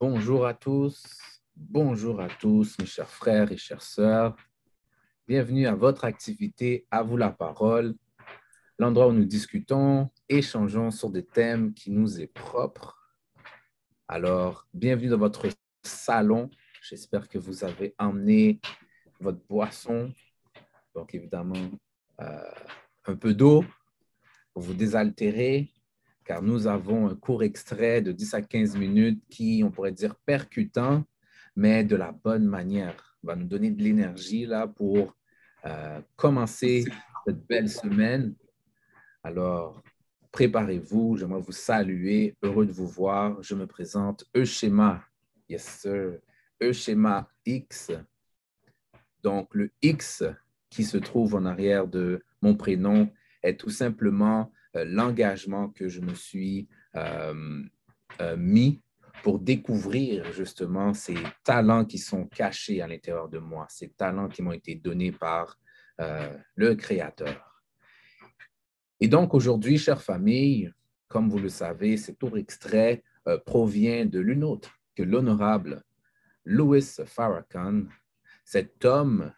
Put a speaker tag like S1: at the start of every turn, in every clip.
S1: Bonjour à tous, bonjour à tous, mes chers frères et chères sœurs. Bienvenue à votre activité À vous la parole, l'endroit où nous discutons, échangeons sur des thèmes qui nous est propres. Alors, bienvenue dans votre salon. J'espère que vous avez emmené votre boisson, donc évidemment euh, un peu d'eau pour vous désaltérer, car nous avons un court extrait de 10 à 15 minutes qui, on pourrait dire, percutant, mais de la bonne manière. va nous donner de l'énergie là pour euh, commencer cette belle semaine. Alors, préparez-vous. J'aimerais vous saluer. Heureux de vous voir. Je me présente Euschema. Yes, sir. Euschema X. Donc, le X qui se trouve en arrière de mon prénom est tout simplement l'engagement que je me suis euh, euh, mis pour découvrir justement ces talents qui sont cachés à l'intérieur de moi, ces talents qui m'ont été donnés par le Créateur. Et donc aujourd'hui, chère famille, comme vous le savez, cet tour extrait provient de l'une autre que l'honorable Louis Farrakhan, cet homme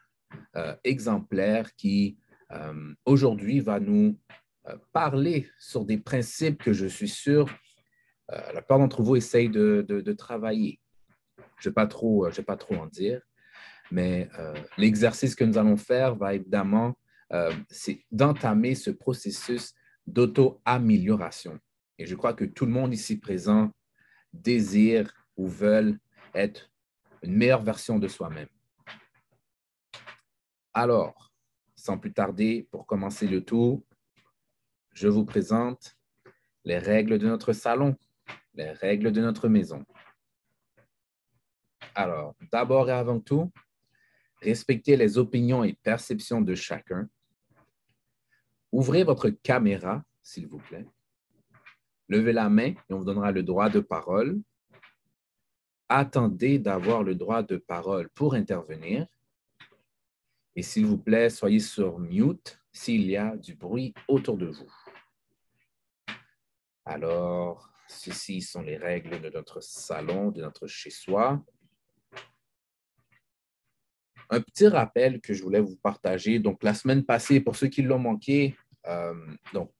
S1: exemplaire qui aujourd'hui va nous euh, parler sur des principes que je suis sûr euh, la plupart d'entre vous essayent de, travailler. Je ne vais, pas trop, euh, pas trop en dire, mais l'exercice que nous allons faire va évidemment, c'est d'entamer ce processus d'auto-amélioration. Et je crois que tout le monde ici présent désire ou veut être une meilleure version de soi-même. Alors, sans plus tarder, pour commencer le tour, je vous présente les règles de notre salon, les règles de notre maison. Alors, d'abord et avant tout, respectez les opinions et perceptions de chacun. Ouvrez votre caméra, s'il vous plaît. Levez la main et on vous donnera le droit de parole. Attendez d'avoir le droit de parole pour intervenir. Et s'il vous plaît, soyez sur mute s'il y a du bruit autour de vous. Alors, ceci sont les règles de notre salon, de notre chez-soi. Un petit rappel que je voulais vous partager. Donc, la semaine passée, pour ceux qui l'ont manqué, euh, donc,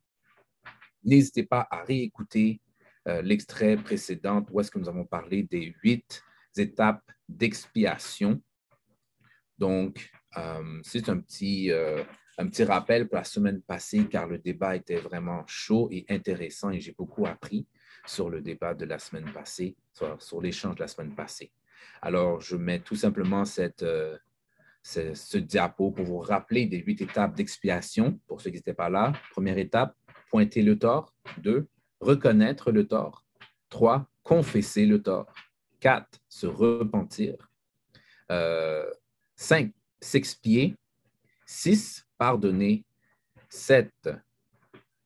S1: n'hésitez pas à réécouter euh, l'extrait précédent où est-ce que nous avons parlé des huit étapes d'expiation. Donc, euh, c'est un petit, un petit rappel pour la semaine passée, car le débat était vraiment chaud et intéressant et j'ai beaucoup appris sur le débat de la semaine passée, sur, l'échange de la semaine passée. Alors, je mets tout simplement cette, euh, ce, diapo pour vous rappeler des huit étapes d'expiation pour ceux qui n'étaient pas là. Première étape, pointer le tort. Deux, reconnaître le tort. Trois, confesser le tort. Quatre, se repentir. Euh, cinq, s'expier. Six, pardonner. 7,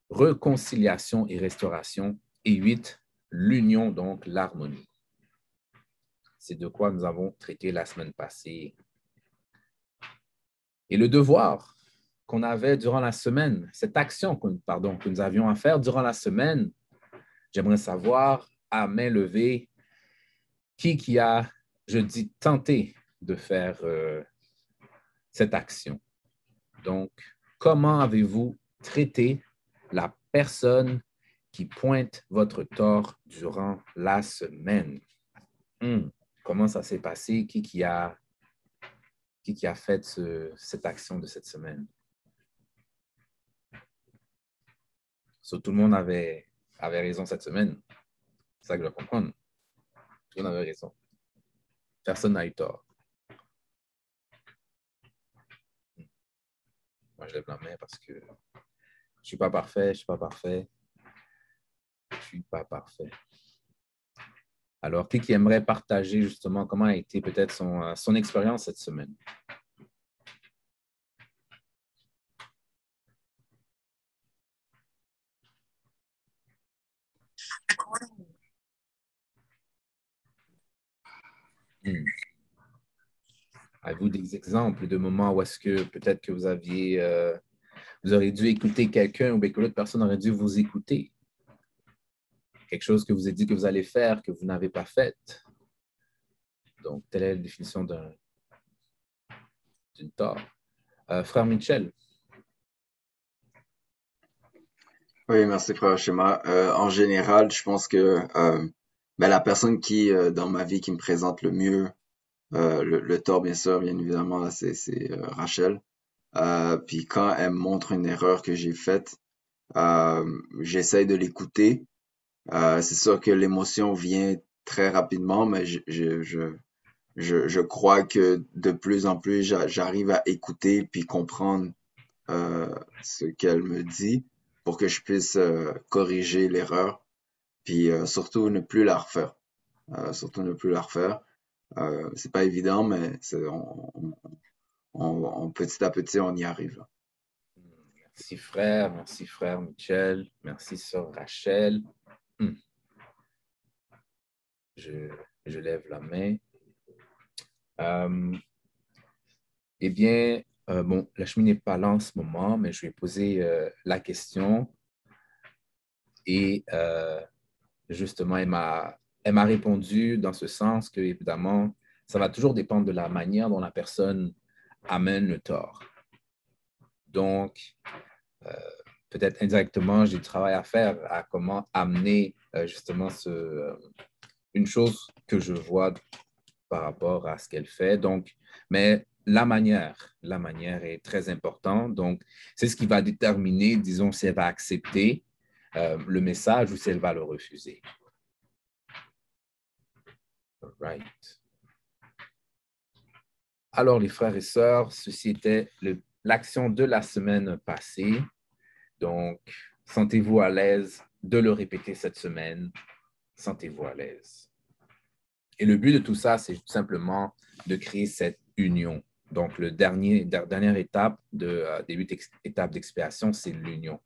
S1: réconciliation et restauration. Et 8, l'union, donc l'harmonie. C'est de quoi nous avons traité la semaine passée. Et le devoir qu'on avait durant la semaine, cette action pardon, que nous avions à faire durant la semaine, j'aimerais savoir à main levée qui qui a, je dis, tenté de faire euh, cette action. Donc, comment avez-vous traité la personne qui pointe votre tort durant la semaine? Hmm, comment ça s'est passé? Qui, qui, a, qui, qui a fait cette action de cette semaine? Tout le monde avait, avait raison cette semaine. C'est ça que je dois comprendre. Tout le monde avait raison. Personne n'a eu tort. Moi, je lève la main parce que je ne suis pas parfait, je ne suis pas parfait. Je ne suis pas parfait. Alors, qui, aimerait partager justement comment a été peut-être son, euh, son expérience cette semaine? Hmm. Avez-vous des exemples de moments où est-ce que peut-être que vous aviez, euh, vous auriez dû écouter quelqu'un ou que l'autre personne aurait dû vous écouter? Quelque chose que vous avez dit que vous allez faire, que vous n'avez pas fait? Donc, telle est la définition d'un d'une tort. Euh, frère Michel.
S2: Oui, merci, frère Schéma. Euh, en général, je pense que ben, la personne qui, dans ma vie, qui me présente le mieux le, le, tort, bien sûr, bien évidemment, c'est Rachel. puis quand elle montre une erreur que j'ai faite, j'essaye de l'écouter. c'est sûr que l'émotion vient très rapidement, mais je, je, je, je, crois que de plus en plus, j'arrive à écouter puis comprendre euh, ce qu'elle me dit pour que je puisse euh, corriger l'erreur, puis euh, surtout ne plus la refaire. Euh, surtout ne plus la refaire. Euh, c'est pas évident, mais on, petit à petit, on y arrive.
S1: Merci frère, merci frère Michel, merci sœur Rachel. Hmm. Je, je lève la main. Euh, eh bien, euh, bon, la cheminée n'est pas là en ce moment, mais je vais poser euh, la question. Et justement, elle m'a, elle m'a répondu dans ce sens que, évidemment, ça va toujours dépendre de la manière dont la personne amène le tort. Donc, peut-être indirectement, j'ai du travail à faire à comment amener justement ce, une chose que je vois par rapport à ce qu'elle fait. Donc, mais la manière, la manière est très importante. Donc, c'est ce qui va déterminer, disons, si elle va accepter euh, le message ou si elle va le refuser. Alors, les frères et sœurs, ceci était l'action de la semaine passée. Donc, sentez-vous à l'aise de le répéter cette semaine. Sentez-vous à l'aise. Et le but de tout ça, c'est simplement de créer cette union. Donc, le dernier, dernière étape de euh, début étape d'expiation, c'est l'union.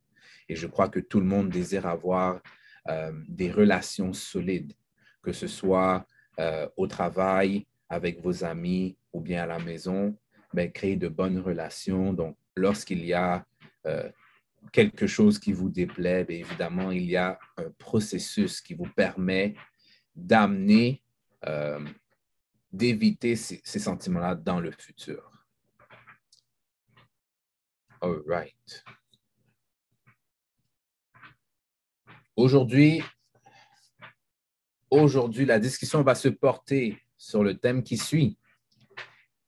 S1: Et je crois que tout le monde désire avoir euh, des relations solides, que ce soit euh, au travail, avec vos amis ou bien à la maison, ben, créer de bonnes relations. Donc, lorsqu'il y a quelque chose qui vous déplaît, bien évidemment, il y a un processus qui vous permet d'amener euh, d'éviter ces, sentiments-là dans le futur. All right. Aujourd'hui, aujourd'hui, la discussion va se porter sur le thème qui suit.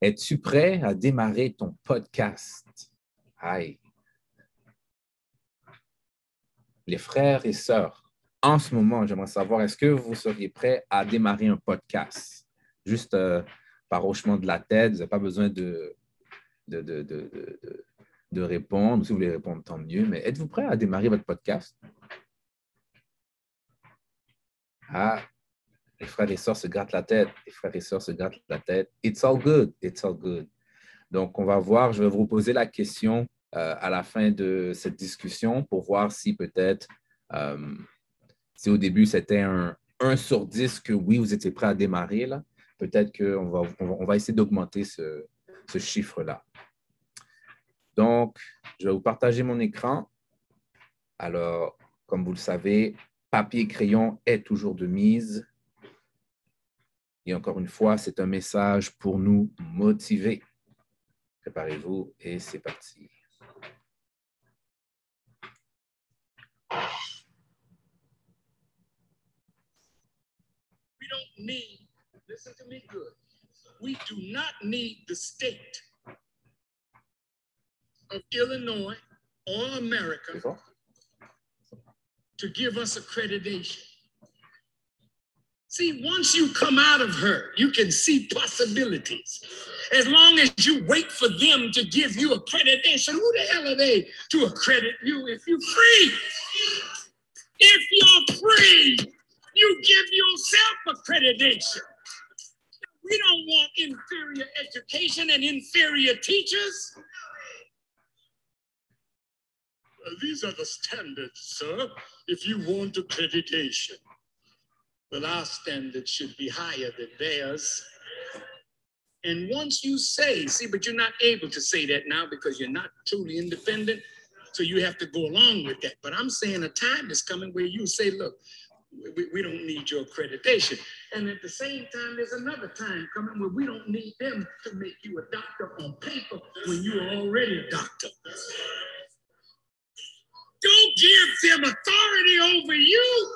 S1: Es-tu prêt à démarrer ton podcast? Aïe. Les frères et sœurs, en ce moment, j'aimerais savoir, est-ce que vous seriez prêt à démarrer un podcast? Juste euh, par hochement de la tête, vous n'avez pas besoin de, de, de, de, répondre. Si vous voulez répondre, tant mieux. Mais êtes-vous prêt à démarrer votre podcast? Ah, les frères et sœurs se grattent la tête. Les frères et sœurs se grattent la tête. It's all good. It's all good. Donc, on va voir. Je vais vous poser la question euh, à la fin de cette discussion pour voir si peut-être euh, si au début c'était un 1 sur 10 que oui, vous étiez prêt à démarrer, là, peut-être qu'on va, on va essayer d'augmenter ce, ce chiffre-là. Donc, je vais vous partager mon écran. Alors, comme vous le savez, papier crayon est toujours de mise. Et encore une fois, c'est un message pour nous motiver. Préparez-vous et c'est parti.
S3: don't need, listen to me good, we do not need the state of Illinois or America to give us accreditation. See, once you come out of her, you can see possibilities. As long as you wait for them to give you accreditation, who the hell are they to accredit you if you're free? If you're free, you give yourself accreditation. We don't want inferior education and inferior teachers. these are the standards, sir, if you want accreditation. But our standard should be higher than theirs. And once you say, see, but you're not able to say that now because you're not truly independent. So you have to go along with that. But I'm saying a time is coming where you say, look, we, we don't need your accreditation. And at the same time, there's another time coming where we don't need them to make you a doctor on paper when you are already a doctor. Don't give them authority over you.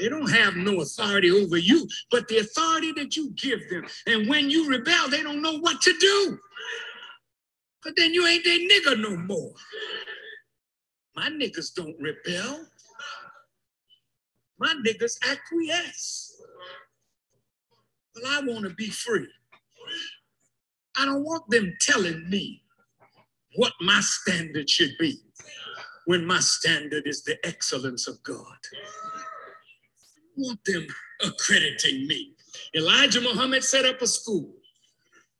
S3: They don't have no authority over you, but the authority that you give them. And when you rebel, they don't know what to do. But then you ain't their nigga no more. My niggas don't rebel. My niggas acquiesce. Well, I want to be free. I don't want them telling me what my standard should be when my standard is the excellence of God. Want them accrediting me. Elijah Muhammad set up a school.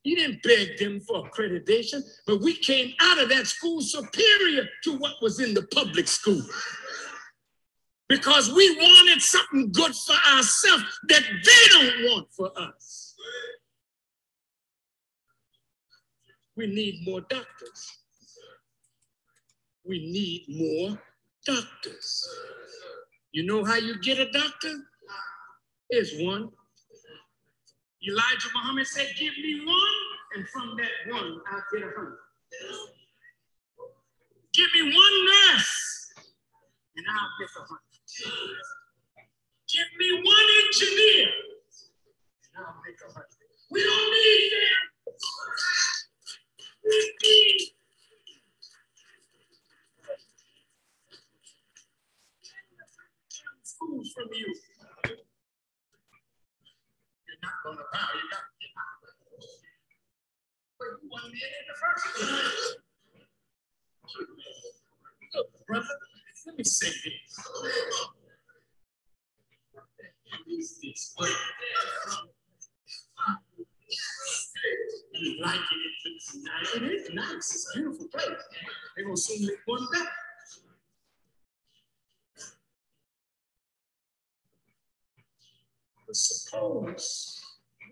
S3: He didn't beg them for accreditation, but we came out of that school superior to what was in the public school. Because we wanted something good for ourselves that they don't want for us. We need more doctors. We need more doctors. You know how you get a doctor? Here's one. Elijah Muhammad said, Give me one, and from that one, I'll get a hundred. Give me one nurse, and I'll get a hundred. Give me one engineer, and I'll make a hundred. We don't need them. We need schools from you not going to bow. You got to get out. But you in the first place. Look, brother, let me say this. this You like it? It's nice. It is nice. It's a beautiful place. They're going to soon make one back. But suppose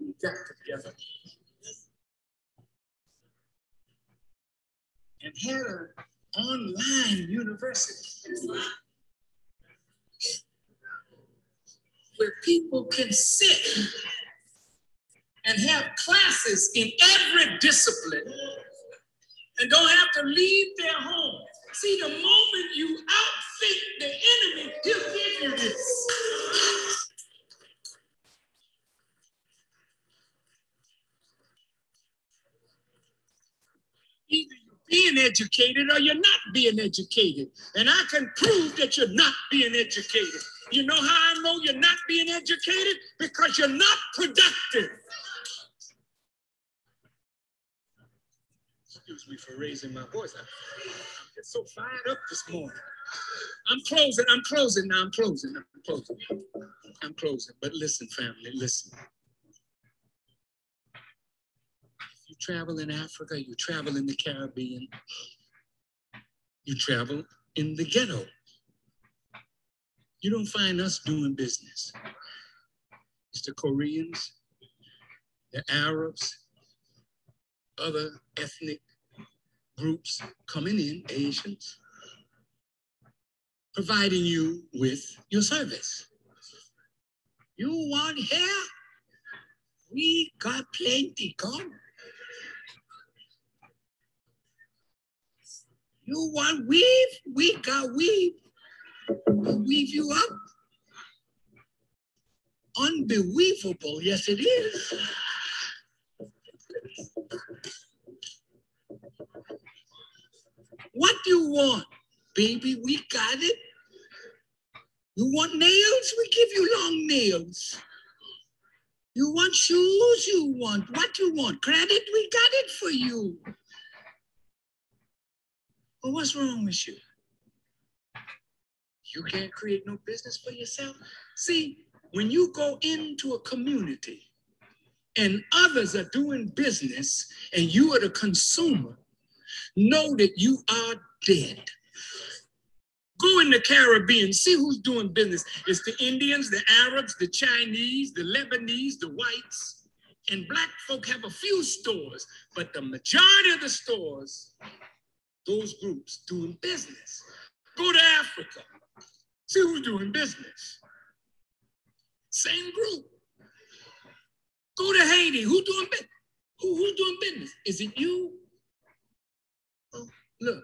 S3: we get together and an online university where people can sit and have classes in every discipline and don't have to leave their home. See, the moment you outthink the enemy, he'll give you this. Either you're being educated or you're not being educated. And I can prove that you're not being educated. You know how I know you're not being educated? Because you're not productive. Excuse me for raising my voice. I'm just so fired up this morning. I'm closing. I'm closing now. I'm closing. I'm closing. I'm closing. But listen, family, listen. You travel in Africa, you travel in the Caribbean, you travel in the ghetto. You don't find us doing business. It's the Koreans, the Arabs, other ethnic groups coming in, Asians, providing you with your service. You want hair? We got plenty. Come. You want weave? We got weave. We'll weave you up. Unbelievable. Yes, it is. What do you want, baby? We got it. You want nails? We give you long nails. You want shoes? You want what you want? Credit? We got it for you. Well, what's wrong with you? You can't create no business for yourself. See, when you go into a community and others are doing business and you are the consumer, know that you are dead. Go in the Caribbean, see who's doing business. It's the Indians, the Arabs, the Chinese, the Lebanese, the whites. And black folk have a few stores, but the majority of the stores those groups doing business. Go to Africa, see who's doing business. Same group. Go to Haiti, who doing business? Who, who's doing business? Is it you? Oh, look,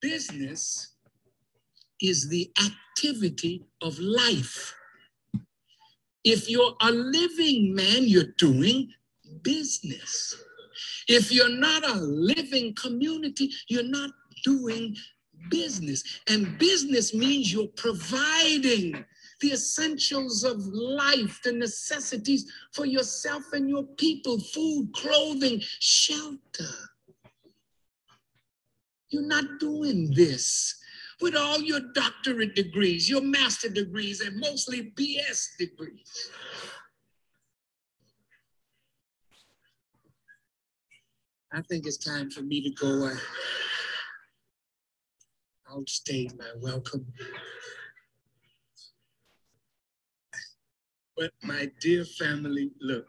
S3: business is the activity of life. If you're a living man, you're doing business. If you're not a living community, you're not doing business. And business means you're providing the essentials of life, the necessities for yourself and your people food, clothing, shelter. You're not doing this with all your doctorate degrees, your master degrees, and mostly BS degrees. I think it's time for me to go uh, outstate my welcome. But my dear family, look,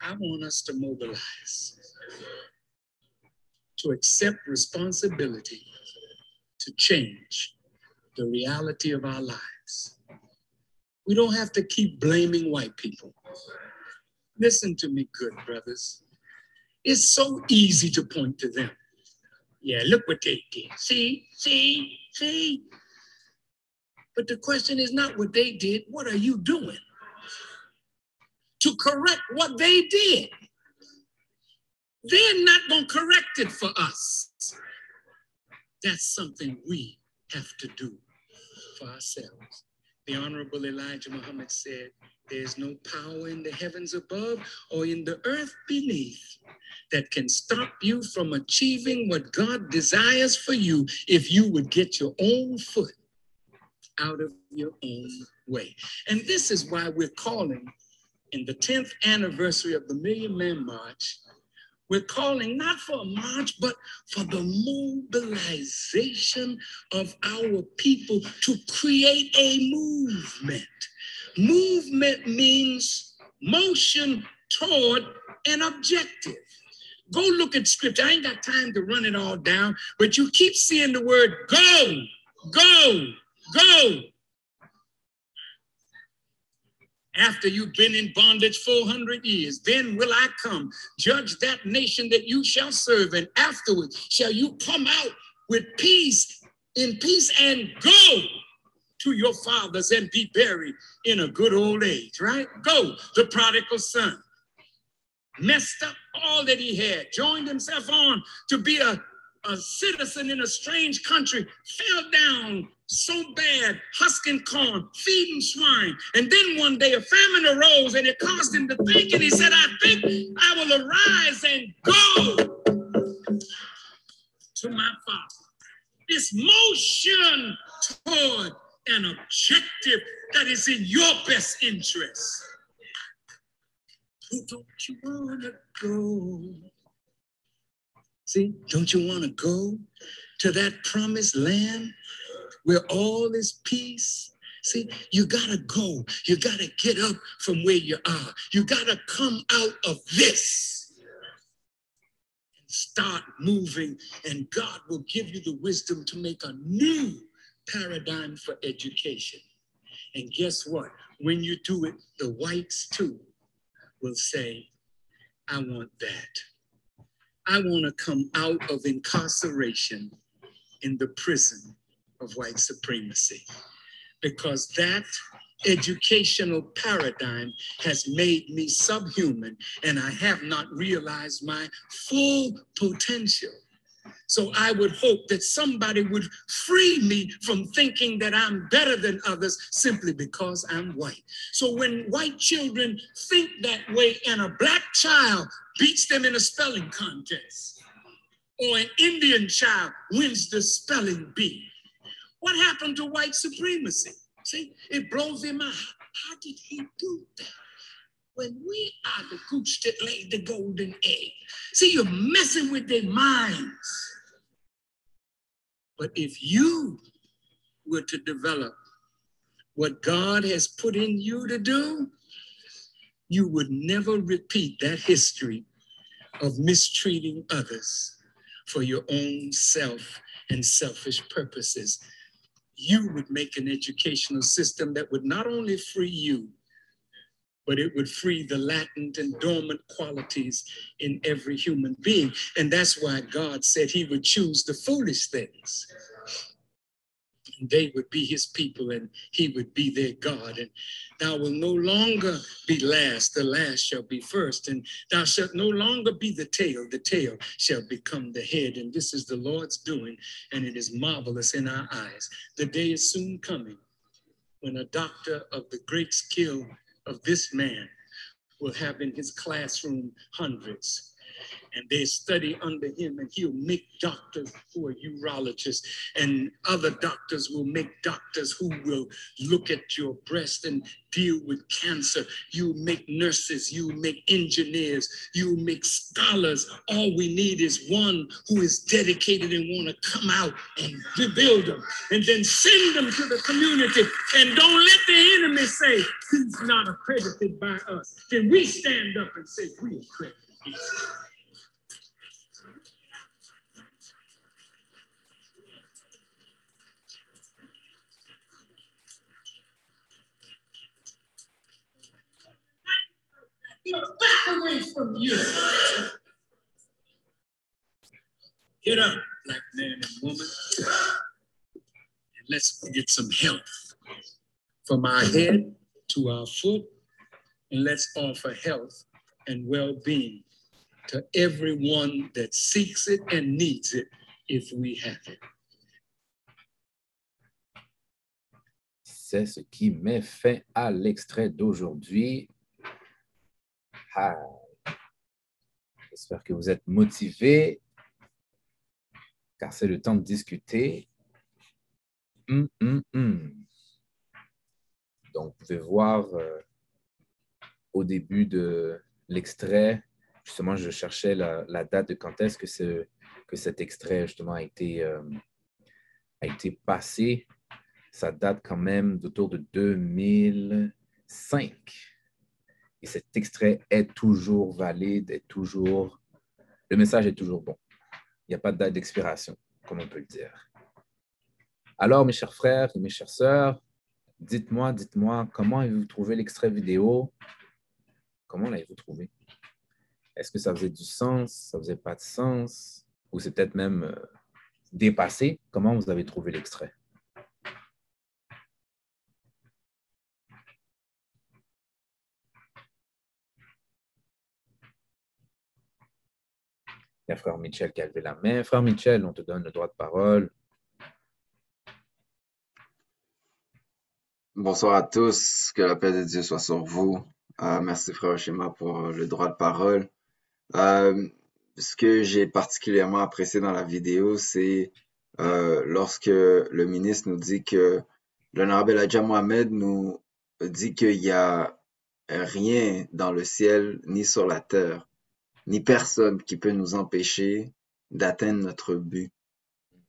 S3: I want us to mobilize to accept responsibility to change the reality of our lives. We don't have to keep blaming white people. Listen to me, good brothers. It's so easy to point to them. Yeah, look what they did. See, see, see. But the question is not what they did, what are you doing to correct what they did? They're not going to correct it for us. That's something we have to do for ourselves. The Honorable Elijah Muhammad said, There's no power in the heavens above or in the earth beneath that can stop you from achieving what God desires for you if you would get your own foot out of your own way. And this is why we're calling in the 10th anniversary of the Million Man March we're calling not for a march, but for the mobilization of our people to create a movement. Movement means motion toward an objective. Go look at scripture. I ain't got time to run it all down, but you keep seeing the word go, go, go, after you've been in bondage 400 years. Then will I come, judge that nation that you shall serve, and afterwards shall you come out with peace, in peace, and go to your fathers and be buried in a good old age, right? Go, the prodigal son. Messed up all that he had, joined himself on to be a, a citizen in a strange country, fell down so bad, husking corn, feeding swine. And then one day a famine arose and it caused him to think, and he said, I think I will arise and go to my father. This motion toward an objective that is in your best interest. Don't you want to go? See, don't you want to go to that promised land where all is peace. See, you gotta go. You gotta get up from where you are. You gotta come out of this and start moving, and God will give you the wisdom to make a new paradigm for education. And guess what? When you do it, the whites too will say, I want that. I want to come out of incarceration in the prison of white supremacy because that educational paradigm has made me subhuman and I have not realized my full potential. So I would hope that somebody would free me from thinking that I'm better than others simply because I'm white. So when white children think that way and a black child beats them in a spelling contest, or an Indian child wins the spelling bee, what happened to white supremacy? See, it blows their mind. How did he do that? When we are the gooch that laid the golden egg. See, you're messing with their minds. But if you were to develop what God has put in you to do, you would never repeat that history of mistreating others for your own self and selfish purposes. You would make an educational system that would not only free you, but it would free the latent and dormant qualities in every human being. And that's why God said he would choose the foolish things they would be his people and he would be their God. And thou will no longer be last, the last shall be first. And thou shalt no longer be the tail, the tail shall become the head. And this is the Lord's doing, and it is marvelous in our eyes. The day is soon coming when a doctor of the great skill of this man will have in his classroom hundreds and they study under him and he'll make doctors who are urologists and other doctors will make doctors who will look at your breast and deal with cancer. You make nurses you make engineers you make scholars. All we need is one who is dedicated and want to come out and rebuild them and then send them to the community. And don't let the enemy say he's not accredited by us then we stand up and say we accredit back away from you. Get up, black man and woman, and let's get some help from our head to our foot, and let's offer health and well being to everyone that seeks it and needs it if we have it.
S1: C'est ce qui met fin à l'extrait d'aujourd'hui. Ah. J'espère que vous êtes motivés, car c'est le temps de discuter. Hum, hum, hum. Donc, vous pouvez voir euh, au début de l'extrait, justement, je cherchais la, date de quand est-ce que, ce, que cet extrait, justement, a été, euh, passé. Ça date quand même d'autour de 2005. Et cet extrait est toujours valide, est toujours. Le message est toujours bon. Il n'y a pas de date d'expiration, comme on peut le dire. Alors, mes chers frères et mes chères sœurs, dites-moi, dites-moi, comment avez-vous trouvé l'extrait vidéo? Comment l'avez-vous trouvé? Est-ce que ça faisait du sens? Ça faisait pas de sens? Ou c'est peut-être même euh, dépassé? Comment vous avez trouvé l'extrait? Il y a frère Michel qui a levé la main. Frère Michel, on te donne le droit de parole.
S2: Bonsoir à tous, que la paix de Dieu soit sur vous. Euh, merci frère Schéma pour le droit de parole. Euh, ce que j'ai particulièrement apprécié dans la vidéo, c'est euh, lorsque le ministre nous dit que l'honorable Adja Mohamed nous dit qu'il n'y a rien dans le ciel ni sur la terre ni personne qui peut nous empêcher d'atteindre notre but,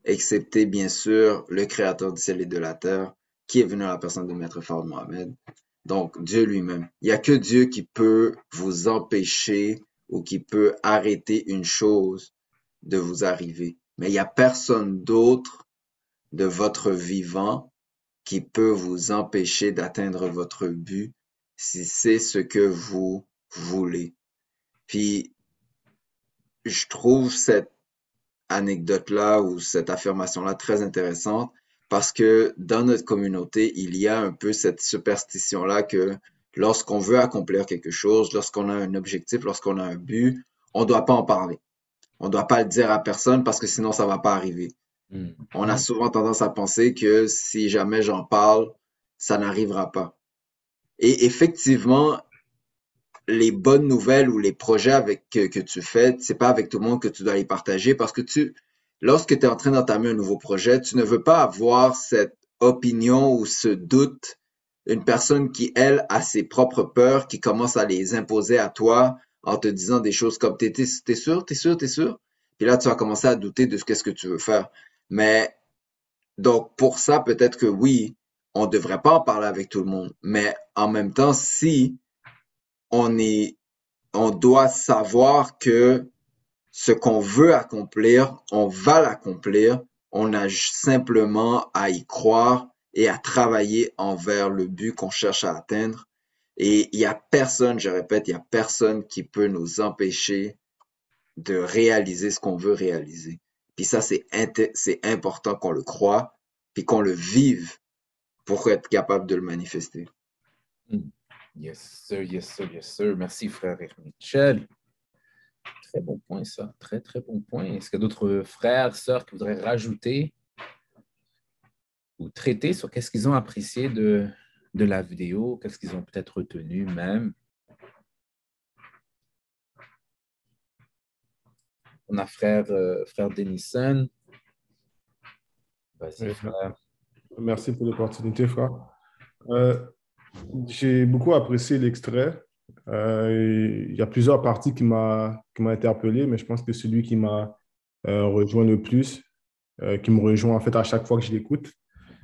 S2: excepté bien sûr le Créateur du ciel et de la terre, qui est venu à la personne de Maître Fard Mohamed. Donc Dieu lui-même. Il n'y a que Dieu qui peut vous empêcher ou qui peut arrêter une chose de vous arriver. Mais il n'y a personne d'autre de votre vivant qui peut vous empêcher d'atteindre votre but si c'est ce que vous voulez. Puis je trouve cette anecdote-là ou cette affirmation-là très intéressante parce que dans notre communauté, il y a un peu cette superstition-là que lorsqu'on veut accomplir quelque chose, lorsqu'on a un objectif, lorsqu'on a un but, on ne doit pas en parler. On ne doit pas le dire à personne parce que sinon ça ne va pas arriver. Hmm. On a souvent tendance à penser que si jamais j'en parle, ça n'arrivera pas. Et effectivement, les bonnes nouvelles ou les projets avec que, que tu fais, c'est pas avec tout le monde que tu dois les partager parce que tu, lorsque tu es en train d'entamer un nouveau projet, tu ne veux pas avoir cette opinion ou ce doute, une personne qui, elle, a ses propres peurs, qui commence à les imposer à toi en te disant des choses comme t'es, t'es, t'es sûr, t'es sûr, t'es sûr? Puis là, tu vas commencer à douter de ce qu'est-ce que tu veux faire. Mais, donc, pour ça, peut-être que oui, on devrait pas en parler avec tout le monde. Mais en même temps, si on est, on doit savoir que ce qu'on veut accomplir, on va l'accomplir. On a simplement à y croire et à travailler envers le but qu'on cherche à atteindre. Et il y a personne, je répète, il y a personne qui peut nous empêcher de réaliser ce qu'on veut réaliser. Puis ça, c'est important qu'on le croit, puis qu'on le vive pour être capable de le manifester.
S1: Hmm. Yes, sir, yes, sir, yes, sir. Merci, frère Michel. Très bon point, ça. Très, très bon point. Est-ce qu'il y a d'autres frères, sœurs qui voudraient rajouter ou traiter sur qu'est-ce qu'ils ont apprécié de, de la vidéo, qu'est-ce qu'ils ont peut-être retenu même? On a frère, euh, frère Denison.
S4: Vas-y, frère. Merci pour l'opportunité, frère. Euh, j'ai beaucoup apprécié l'extrait. Euh, il y a plusieurs parties qui m'ont interpellé, mais je pense que celui qui m'a euh, rejoint le plus, qui me rejoint en fait à chaque fois que je l'écoute,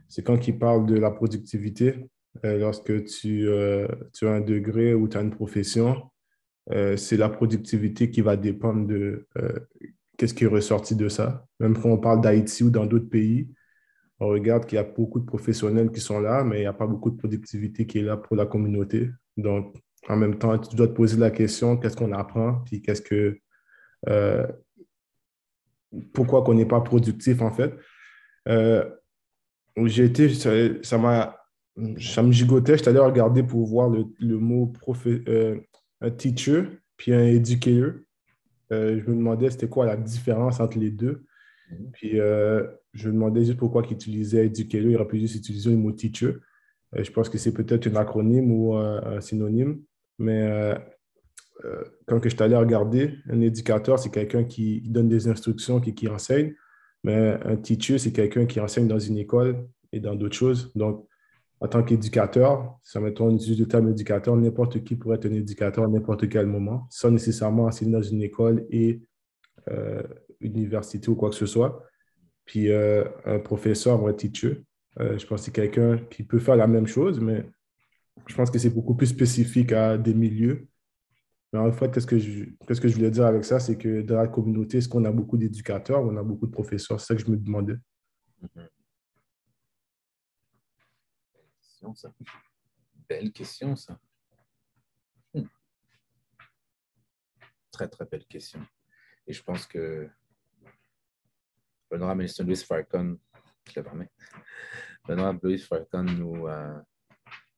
S4: c'est quand il parle de la productivité. lorsque tu, tu, as un degré ou tu as une profession, c'est la productivité qui va dépendre de qu'est-ce qui est ressorti de ça. Même quand on parle d'Haïti ou dans d'autres pays, on regarde qu'il y a beaucoup de professionnels qui sont là, mais il n'y a pas beaucoup de productivité qui est là pour la communauté. Donc, en même temps, tu dois te poser la question, qu'est-ce qu'on apprend, puis qu'est-ce que... Euh, pourquoi qu'on n'est pas productif, en fait. Euh, j'ai été, ça m'a... Ça me gigotait, je allé regarder pour voir le, mot prof, euh, un teacher puis un educator. je me demandais c'était quoi la différence entre les deux. Mhm. Puis je me demandais juste pourquoi il utilisait Educator, il aurait pu juste utiliser le mot teacher. Euh, je pense que c'est peut-être un acronyme ou un, synonyme, mais euh, euh, quand je suis allé regarder, un éducateur, c'est quelqu'un qui donne des instructions, qui, enseigne, mais un teacher, c'est quelqu'un qui enseigne dans une école et dans d'autres choses. Donc, en tant qu'éducateur, ça mettons on utilise le terme éducateur, n'importe qui pourrait être un éducateur à n'importe quel moment, sans nécessairement enseigner dans une école et université ou quoi que ce soit. Puis euh, un professeur ou un teacher, euh, je pense que c'est quelqu'un qui peut faire la même chose, mais je pense que c'est beaucoup plus spécifique à des milieux. Mais en fait, qu'est-ce que je, que je voulais dire avec ça, c'est que dans la communauté, est-ce qu'on a beaucoup d'éducateurs? On a beaucoup de professeurs? C'est ça que je me demandais.
S1: Question, ça. Belle question, ça. Hmm. Très, très belle question. Et je pense que Benoît Louis Farcon, je Benoît Louis Farcon nous, euh,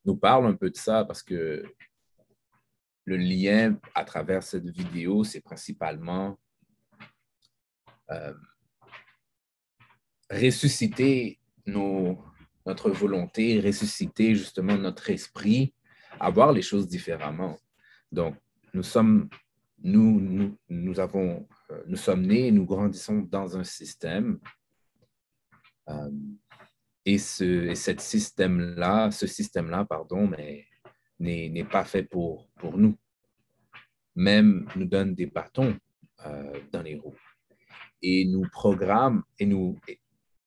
S1: nous parle un peu de ça parce que le lien à travers cette vidéo, c'est principalement euh, ressusciter nos, notre volonté, ressusciter justement notre esprit à voir les choses différemment. Donc, nous sommes, nous, nous, nous avons euh, nous sommes nés nous grandissons dans un système. Et ce système-là, ce système-là, pardon, mais n'est pas fait pour, pour nous. Même nous donne des bâtons euh, dans les roues et nous programme et nous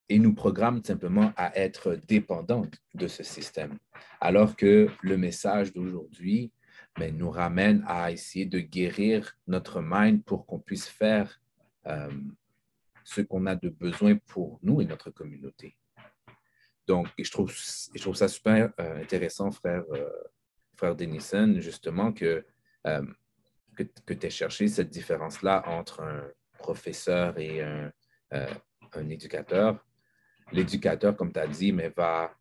S1: et nous programme simplement à être dépendants de ce système. Alors que le message d'aujourd'hui, mais nous ramène à essayer de guérir notre mind pour qu'on puisse faire euh, ce qu'on a de besoin pour nous et notre communauté. Donc, je, trouve, je trouve ça super euh, intéressant, frère, euh, frère Denison, justement, que, que, tu aies cherché cette différence-là entre un professeur et un, un éducateur. L'éducateur, comme tu as dit, mais va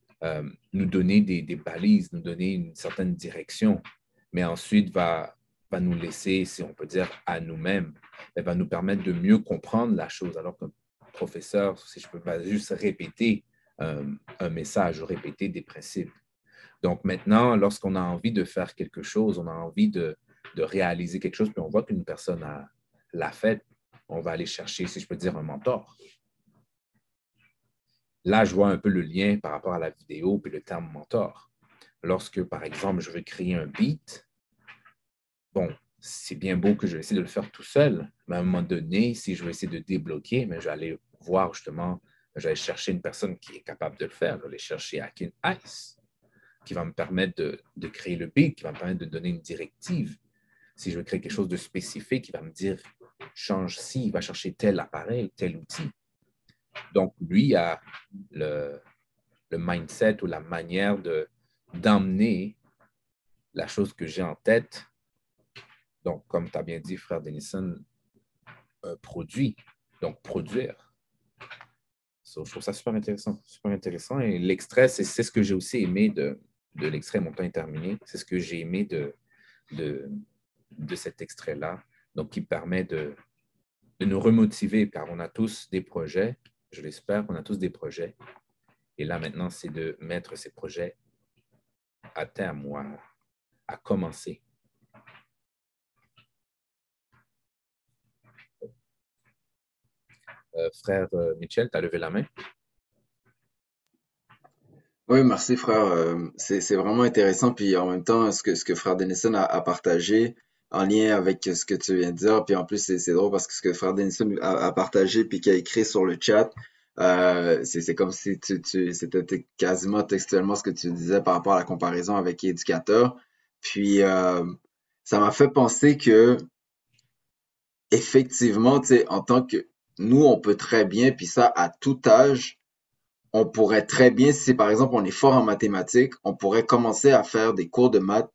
S1: nous donner des, des, balises, nous donner une certaine direction mais ensuite va, va nous laisser, si on peut dire, à nous-mêmes, va nous permettre de mieux comprendre la chose. Alors qu'un professeur, si je peux pas juste répéter euh, un message répéter des principes. Donc maintenant, lorsqu'on a envie de faire quelque chose, on a envie de, de réaliser quelque chose, puis on voit qu'une personne l'a fait, on va aller chercher, si je peux dire, un mentor. Là, je vois un peu le lien par rapport à la vidéo puis le terme mentor lorsque, par exemple, je veux créer un beat, bon, c'est bien beau que je vais essayer de le faire tout seul, mais à un moment donné, si je veux essayer de débloquer, mais je vais aller voir justement, aller chercher une personne qui est capable de le faire. Aller chercher Akin Ice, qui va me permettre de, de, créer le beat, qui va me permettre de donner une directive. Si je veux créer quelque chose de spécifique, qui va me dire change ci, il va chercher tel appareil, tel outil. Donc, lui a le, le mindset ou la manière de, la chose que j'ai en tête. Donc, comme tu as bien dit, frère Denison, euh, produit, donc produire. Je trouve ça super intéressant, super intéressant. Et l'extrait, c'est, ce que j'ai aussi aimé de, de l'extrait Mon temps est terminé. C'est ce que j'ai aimé de, de, de cet extrait-là, donc qui permet de, de nous remotiver, car on a tous des projets, je l'espère, on a tous des projets. Et là, maintenant, c'est de mettre ces projets à terme ou à, commencer. Frère euh, Michel, tu as levé la main?
S2: Oui, merci frère. Euh, c'est vraiment intéressant. Puis en même temps, ce que, ce que frère Denison a, partagé en lien avec ce que tu viens de dire. Puis en plus, c'est drôle parce que ce que frère Denison a, partagé puis qui a écrit sur le chat, euh, c'est comme si tu, tu c'était quasiment textuellement ce que tu disais par rapport à la comparaison avec éducateur. Puis euh, ça m'a fait penser que effectivement, tu sais, en tant que nous, on peut très bien, puis ça à tout âge, on pourrait très bien, si par exemple on est fort en mathématiques, on pourrait commencer à faire des cours de maths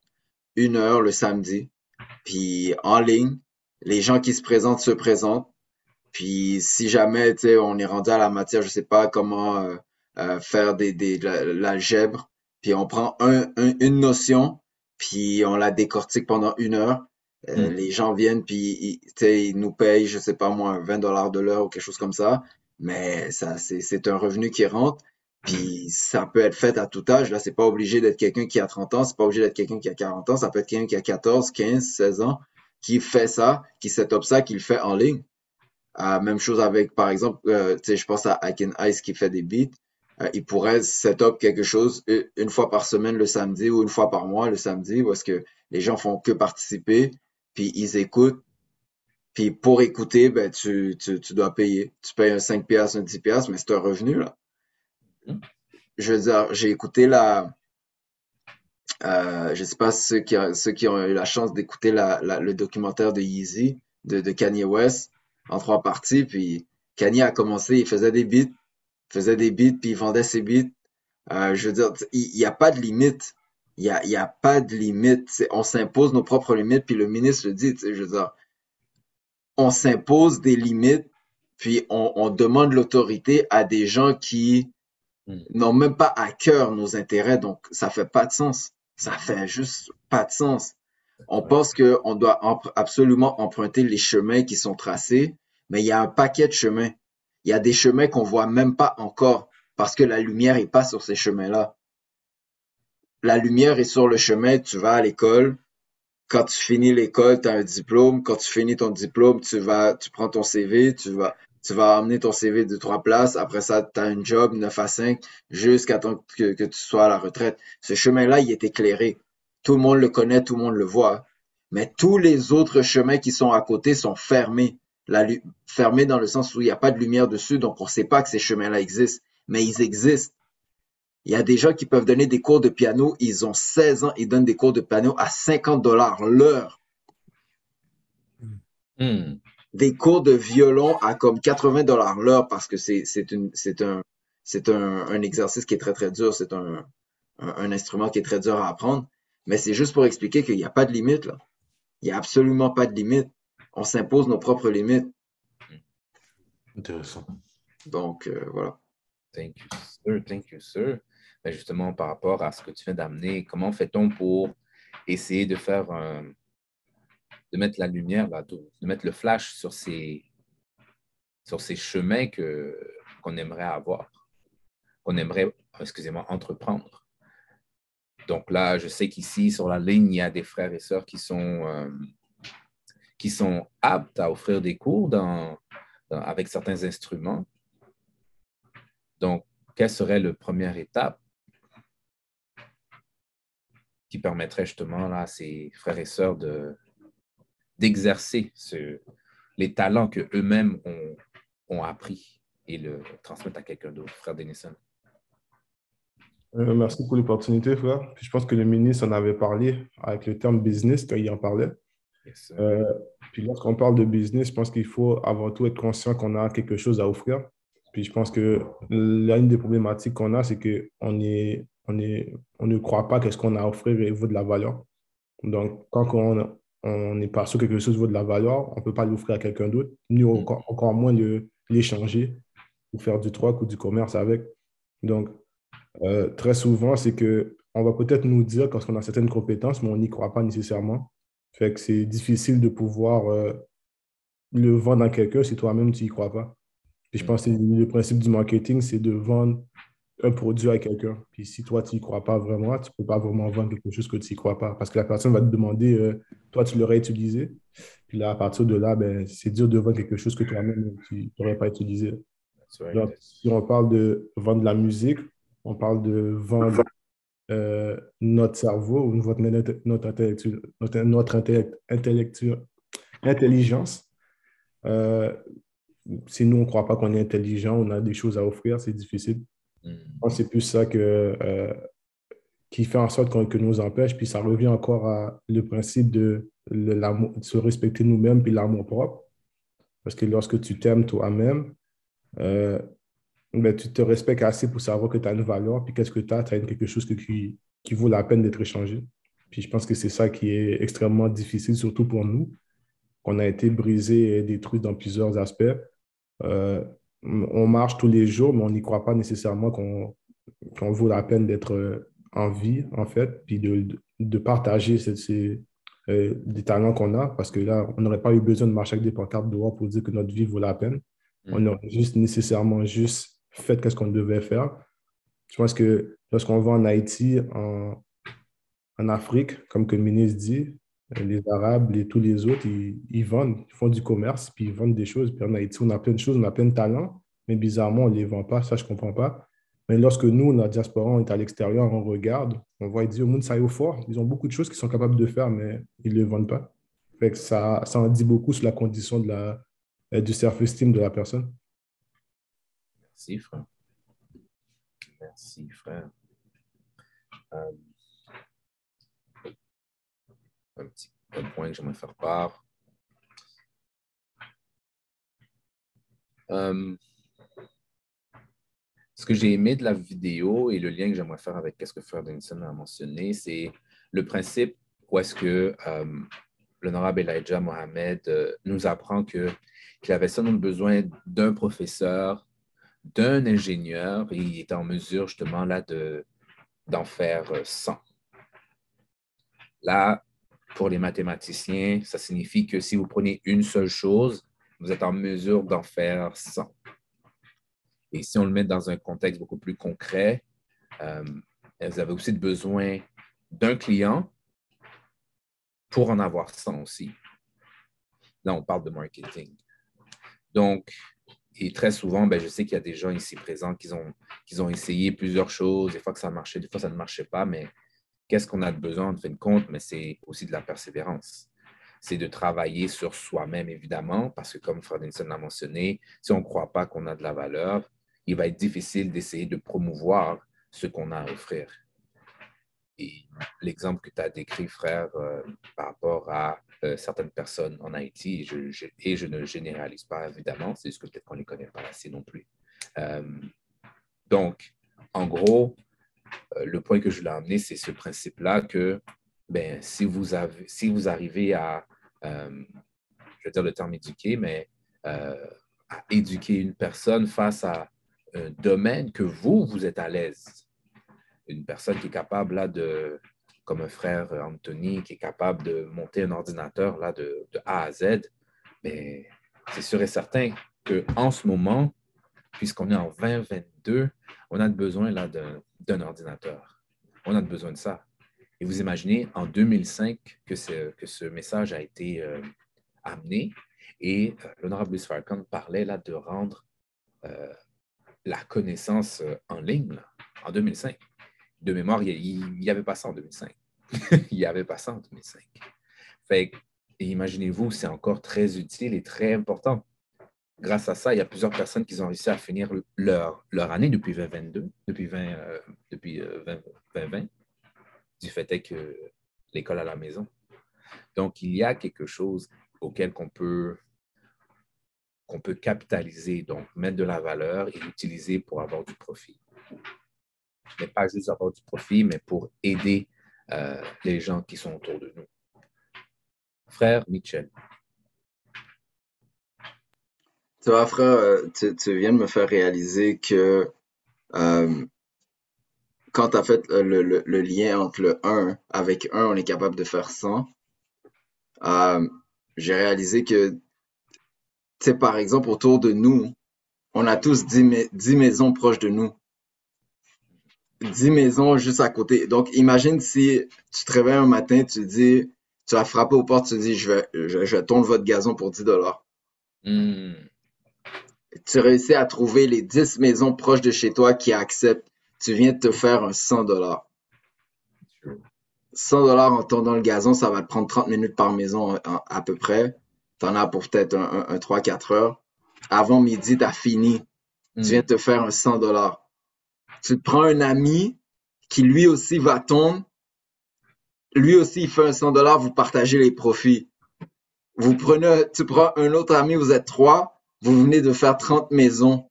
S2: une heure le samedi, puis en ligne, les gens qui se présentent se présentent, puis si jamais, on est rendu à la matière, je sais pas comment euh, euh, faire des, des, l'algèbre, puis on prend un, une notion, puis on la décortique pendant une heure. Euh, mm. Les gens viennent, puis ils, ils nous payent, je sais pas moi, 20 dollars de l'heure ou quelque chose comme ça. Mais ça, c'est un revenu qui rentre. Puis ça peut être fait à tout âge. Là, c'est pas obligé d'être quelqu'un qui a 30 ans, c'est pas obligé d'être quelqu'un qui a 40 ans, ça peut être quelqu'un qui a 14, 15, 16 ans, qui fait ça, qui set up ça, qui le fait en ligne. Euh, même chose avec, par exemple, euh, je pense à Akin Ice qui fait des beats. Euh, il pourrait set up quelque chose une fois par semaine le samedi ou une fois par mois le samedi parce que les gens font que participer, puis ils écoutent. Puis pour écouter, ben, tu, tu, tu dois payer. Tu payes un 5 piastres, un 10 piastres, mais c'est un revenu, là. Je veux dire, j'ai écouté la, euh, je sais pas ceux qui, ceux qui ont eu la chance d'écouter la, la, le documentaire de Yeezy, de, de Kanye West en trois parties. Puis Kanye a commencé, il faisait des beats, faisait des beats, puis il vendait ses beats. Euh, je veux dire, il n'y a pas de limite. Il n'y a, y a pas de limite. On s'impose nos propres limites, puis le ministre le dit, je veux dire, on s'impose des limites, puis on, on demande l'autorité à des gens qui hmm. n'ont même pas à cœur nos intérêts, donc ça fait pas de sens. Ça fait juste pas de sens. On pense qu'on doit absolument emprunter les chemins qui sont tracés, mais il y a un paquet de chemins. Il y a des chemins qu'on voit même pas encore parce que la lumière est pas sur ces chemins-là. La lumière est sur le chemin, tu vas à l'école. Quand tu finis l'école, tu as un diplôme. Quand tu finis ton diplôme, tu vas, tu prends ton CV, tu vas, tu vas amener ton CV de trois places. Après ça, tu as un job 9 à 5 jusqu'à temps que, tu sois à la retraite. Ce chemin-là, il est éclairé. Tout le monde le connaît, tout le monde le voit. Mais tous les autres chemins qui sont à côté sont fermés. Fermés dans le sens où il n'y a pas de lumière dessus, donc on ne sait pas que ces chemins-là existent. Mais ils existent. Il y a des gens qui peuvent donner des cours de piano, ils ont 16 ans, ils donnent des cours de piano à 50 dollars l'heure. Hmm. Des cours de violon à comme 80 dollars l'heure parce que c'est un, un, un, exercice qui est très très dur, c'est un, un, instrument qui est très dur à apprendre. Mais c'est juste pour expliquer qu'il n'y a pas de limite, là. Il n'y a absolument pas de limite. On s'impose nos propres limites.
S4: Intéressant.
S2: Donc, euh, voilà.
S1: Thank you, sir. Thank you, sir. Mais justement, par rapport à ce que tu viens d'amener, comment fait-on pour essayer de faire de mettre la lumière, là, de, mettre le flash sur ces, chemins que, qu'on aimerait avoir, qu'on aimerait, excusez-moi, entreprendre? Donc là, je sais qu'ici, sur la ligne, il y a des frères et sœurs qui sont, euh, aptes à offrir des cours avec certains instruments. Donc, quelle serait la première étape qui permettrait justement là, à ces frères et sœurs de, d'exercer ce, les talents qu'eux-mêmes ont, ont appris et le transmettre à quelqu'un d'autre, frère Denison?
S4: Euh, merci pour l'opportunité, frère. je pense que le ministre en avait parlé avec le terme business quand il en parlait. Euh, puis lorsqu'on parle de business, je pense qu'il faut avant tout être conscient qu'on a quelque chose à offrir. Puis je pense que l'une des problématiques qu'on a, c'est qu'on est, on est, on ne croit pas que ce qu'on a à offrir vaut de la valeur. Donc, quand on, on n'est pas sûr que quelque chose vaut de la valeur, on ne peut pas l'offrir à quelqu'un d'autre, ni mm. encore, encore moins l'échanger ou faire du troc ou du commerce avec. Donc, euh, très souvent, c'est qu'on va peut-être nous dire qu'on a certaines compétences, mais on n'y croit pas nécessairement. Fait que c'est difficile de pouvoir euh, le vendre à quelqu'un si toi-même tu n'y crois pas. Puis je pense que le principe du marketing, c'est de vendre un produit à quelqu'un. Puis si toi, tu n'y crois pas vraiment, tu ne peux pas vraiment vendre quelque chose que tu n'y crois pas. Parce que la personne va te demander, euh, toi, tu l'aurais utilisé. Puis là, à partir de là, ben, c'est dur de vendre quelque chose que toi-même, tu n'aurais pas utilisé. si on parle de vendre de la musique, on parle de vendre euh, notre cerveau, notre, notre, notre, notre intelligence. Euh, si nous, on ne croit pas qu'on est intelligent, on a des choses à offrir, c'est difficile. Mm. C'est plus ça que, euh, qui fait en sorte que nous empêche. Puis ça revient encore à le principe de, se respecter nous-mêmes puis l'amour propre. Parce que lorsque tu t'aimes toi-même, euh, ben, tu te respectes assez pour savoir que tu as une valeur, puis qu'est-ce que tu as, tu as quelque chose qui, qui vaut la peine d'être échangé. Puis je pense que c'est ça qui est extrêmement difficile, surtout pour nous, qu'on a été brisé et détruit dans plusieurs aspects. Euh, on marche tous les jours, mais on n'y croit pas nécessairement qu'on vaut la peine d'être euh, en vie, en fait, puis de, de partager ces, euh, des talents qu'on a, parce que là, on n'aurait pas eu besoin de marcher avec des pancartes dehors pour dire que notre vie vaut la peine. Mm. On aurait juste nécessairement juste fait ce qu'on devait faire. Je pense que lorsqu'on va en Haïti, en, en Afrique, comme que le ministre dit, les Arabes, les, tous les autres, ils, vendent, ils font du commerce, puis ils vendent des choses. Puis en Haïti, on a plein de choses, on a plein de talents, mais bizarrement, on ne les vend pas. Ça, je ne comprends pas. Mais lorsque nous, la diaspora, on est à l'extérieur, on regarde, on voit, ils disent au monde, ça est au fort. Ils ont beaucoup de choses qu'ils sont capables de faire, mais ils ne les vendent pas. Fait que ça, ça en dit beaucoup sur la condition de la, euh, du self-esteem de la personne.
S1: Merci, frère. Merci, frère. Euh, un petit point que j'aimerais faire part. Euh, ce que j'ai aimé de la vidéo et le lien que j'aimerais faire avec ce que Frère Denison a mentionné, c'est le principe où est-ce que euh, l'honorable Elijah Mohamed euh, nous apprend qu'il avait seulement besoin d'un professeur, d'un ingénieur, et il était en mesure justement là d'en faire 100. Là, pour les mathématiciens, ça signifie que si vous prenez une seule chose, vous êtes en mesure d'en faire 100. Et si on le met dans un contexte beaucoup plus concret, euh, vous avez aussi besoin d'un client pour en avoir 100 aussi. Là, on parle de marketing. Donc, et très souvent, ben, je sais qu'il y a des gens ici présents qui ont, qui ont essayé plusieurs choses, des fois que ça marchait, des fois ça ne marchait pas, mais qu'est-ce qu'on a de besoin en fin de compte, mais c'est aussi de la persévérance. C'est de travailler sur soi-même, évidemment, parce que comme Fredinson l'a mentionné, si on ne croit pas qu'on a de la valeur, il va être difficile d'essayer de promouvoir ce qu'on a à offrir. Et l'exemple que tu as décrit, frère, euh, par rapport à euh, certaines personnes en Haïti, et je, et je, ne généralise pas, évidemment, c'est juste que peut-être qu'on ne les connaît pas assez non plus. Euh, donc, en gros, le point que je voulais amener, c'est ce principe-là que ben, si, vous avez, si vous arrivez à, euh, je vais dire le terme éduquer, mais euh, à éduquer une personne face à un domaine que vous, vous êtes à l'aise, une personne qui est capable là, de, comme un frère Anthony, qui est capable de monter un ordinateur là, de, de A à Z, mais ben, c'est sûr et certain qu'en ce moment, puisqu'on est en 2022, on a besoin là d'un ordinateur. On a besoin de ça. Et vous imaginez en 2005 que, ce message a été euh, amené et euh, l'honorable Louis Farrakhan parlait là de rendre euh, la connaissance en ligne en 2005. De mémoire, il n'y avait pas ça en 2005. il n'y avait pas ça en 2005. Fait imaginez-vous, c'est encore très utile et très important grâce à ça, il y a plusieurs personnes qui ont réussi à finir leur, année depuis 2022, depuis, 20, euh, 2020, euh, du fait que l'école à la maison. Donc, il y a quelque chose auquel qu'on peut, qu'on peut capitaliser, donc mettre de la valeur et l'utiliser pour avoir du profit. Mais pas juste avoir du profit, mais pour aider euh, les gens qui sont autour de nous. Frère Mitchell.
S2: Tu vois, euh, tu, viens de me faire réaliser que euh, quand tu as fait le, le, lien entre le 1 avec 1, on est capable de faire 100, euh, j'ai réalisé que, tu sais, par exemple, autour de nous, on a tous 10, 10 maisons proches de nous. 10 maisons juste à côté. Donc, imagine si tu te réveilles un matin, tu dis, tu vas frapper aux portes, tu dis, je vais, je, tourne votre gazon pour 10 dollars. Hmm. Tu réussis à trouver les 10 maisons proches de chez toi qui acceptent. Tu viens de te faire un 100 dollars. 100 dollars en tournant le gazon, ça va te prendre 30 minutes par maison à, peu près. Tu en as pour peut-être un, 3-4 heures. Avant midi, tu as fini. Tu hmm. viens de te faire un 100 dollars. Tu te prends un ami qui lui aussi va tomber lui aussi, il fait un 100 dollars, vous partagez les profits. Vous prenez, tu prends un autre ami, vous êtes trois, vous venez de faire 30 maisons.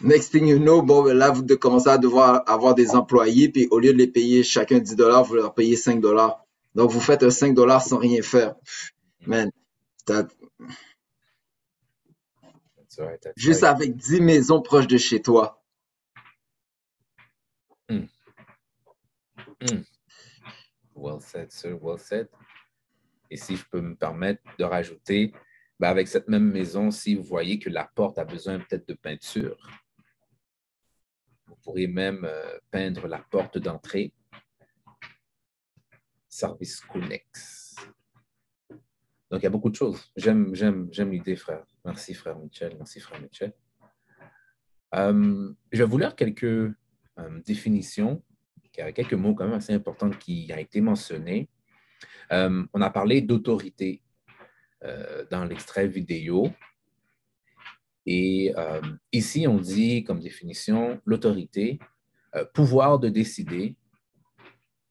S2: Next thing you know, bon, là, vous commencez à devoir avoir des employés, puis au lieu de les payer chacun 10 dollars, vous leur payez 5 dollars. Donc, vous faites un 5 dollars sans rien faire. Man, Juste avec 10 maisons proches de chez toi. Hmm.
S1: Hmm. Well said, sir, well said. Et si je peux me permettre de rajouter, ben avec cette même maison, si vous voyez que la porte a besoin peut-être de peinture, vous pourriez même euh, peindre la porte d'entrée. Service Connex. Donc, il y a beaucoup de choses. J'aime, j'aime, j'aime l'idée, frère. Merci, frère Michel. Merci, frère Michel. Euh, je vais vous lire quelques euh, définitions quelques mots quand même assez importants qui ont été mentionnés. Euh, on a parlé d'autorité dans l'extrait vidéo. Et euh, ici, on dit comme définition l'autorité, pouvoir de décider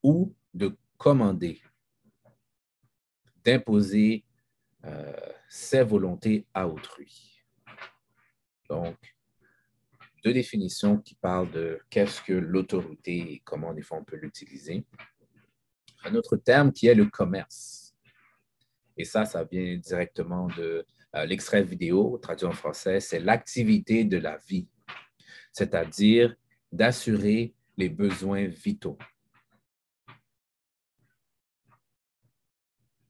S1: ou de commander, d'imposer ses volontés à autrui. Donc, deux définitions qui parlent de qu'est-ce que l'autorité et comment des fois on peut l'utiliser. Un autre terme qui est le commerce. Et ça, ça vient directement de euh, l'extrait vidéo, traduit en français, c'est l'activité de la vie, c'est-à-dire d'assurer les besoins vitaux.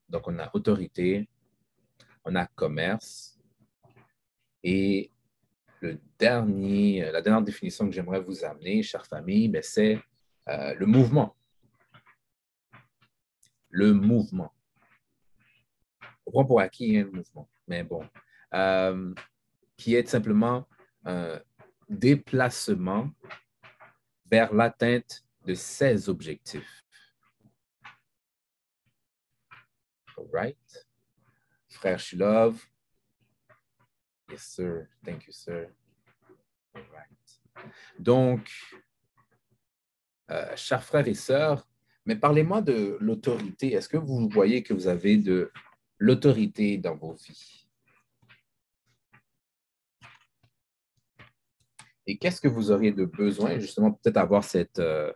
S1: Donc, on a autorité, on a commerce, et le dernier, euh, la dernière définition que j'aimerais vous amener, chère famille, ben, c'est euh, le mouvement. Le mouvement. Prend pour acquis hein, le mouvement, mais bon. Euh, qui est simplement un déplacement vers l'atteinte de ses objectifs. All right. Frère Shilov, Yes, sir. Thank you, sir. All right. Donc, euh, chers frères et sœurs, mais parlez-moi de l'autorité. Est-ce que vous voyez que vous avez de l'autorité dans vos vies? Et qu'est-ce que vous auriez de besoin, justement, peut-être avoir cette... Euh,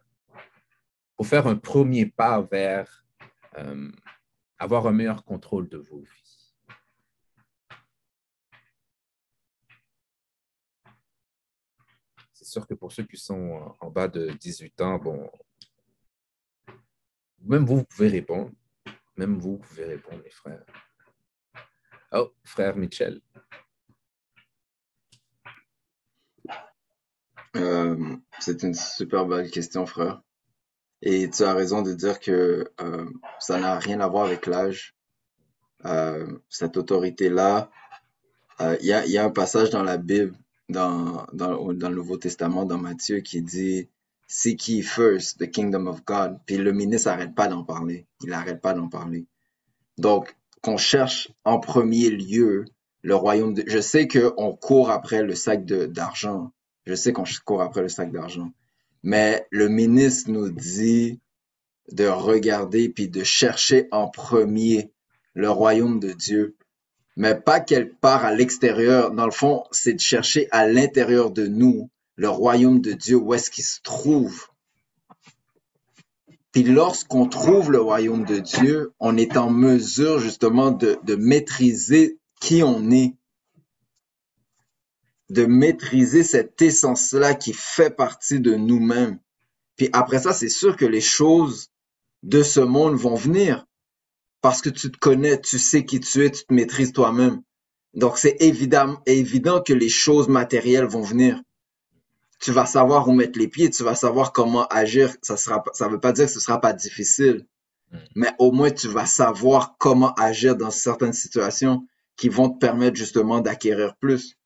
S1: pour faire un premier pas vers euh, avoir un meilleur contrôle de vos vies? c'est sûr que pour ceux qui sont en bas de 18 ans, bon, même vous, vous pouvez répondre. Même vous, pouvez répondre, les frères. Oh, frère Michel.
S2: Euh, c'est une super belle question, frère. Et tu as raison de dire que euh, ça n'a rien à voir avec l'âge. Euh, cette autorité-là, il y a, un passage dans la Bible dans le Nouveau Testament, dans Matthieu, qui dit Seek ye first the kingdom of God? Puis le ministre n'arrête pas d'en parler. Il n'arrête pas d'en parler. Donc, qu'on cherche en premier lieu le royaume de... Je sais qu'on court après le sac d'argent. Je sais qu'on court après le sac d'argent. Mais le ministre nous dit de regarder puis de chercher en premier le royaume de Dieu. Mais pas quelque part à l'extérieur. Dans le fond, c'est de chercher à l'intérieur de nous le royaume de Dieu, où est-ce qu'il se trouve. Puis lorsqu'on trouve le royaume de Dieu, on est en mesure justement de, maîtriser qui on est, de maîtriser cette essence-là qui fait partie de nous-mêmes. Puis après ça, c'est sûr que les choses de ce monde vont venir parce que tu te connais, tu sais qui tu es, tu te maîtrises toi-même. Donc c'est évident, évident que les choses matérielles vont venir. Tu vas savoir où mettre les pieds, tu vas savoir comment agir. Ça sera, ça veut pas dire que ce sera pas difficile, mais au moins tu vas savoir comment agir dans certaines situations qui vont te permettre justement d'acquérir plus.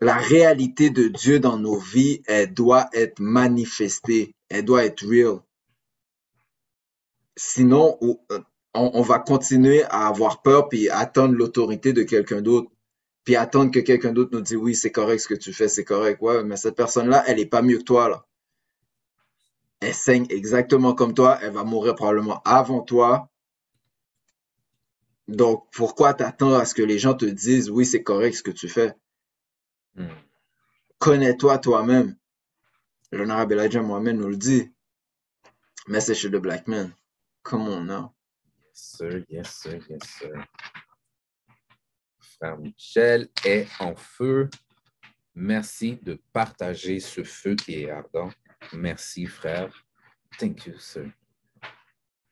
S2: La réalité de Dieu dans nos vies, elle doit être manifestée, elle doit être real. Sinon, on, on va continuer à avoir peur puis attendre l'autorité de quelqu'un d'autre, puis attendre que quelqu'un d'autre nous dise oui, c'est correct ce que tu fais, c'est correct. Ouais, mais cette personne-là, elle est pas mieux que toi là. Elle saigne exactement comme toi, elle va mourir probablement avant toi. Donc, pourquoi t'attends à ce que les gens te disent oui, c'est correct ce que tu fais? Connais-toi toi-même. L'honorable Elijah Mohamed nous le dit. Message the black man. Come on now.
S1: Yes, sir, yes, sir, yes, sir. Frère Michel est en feu. Merci de partager ce feu qui est ardent. Merci, frère. Thank you, sir.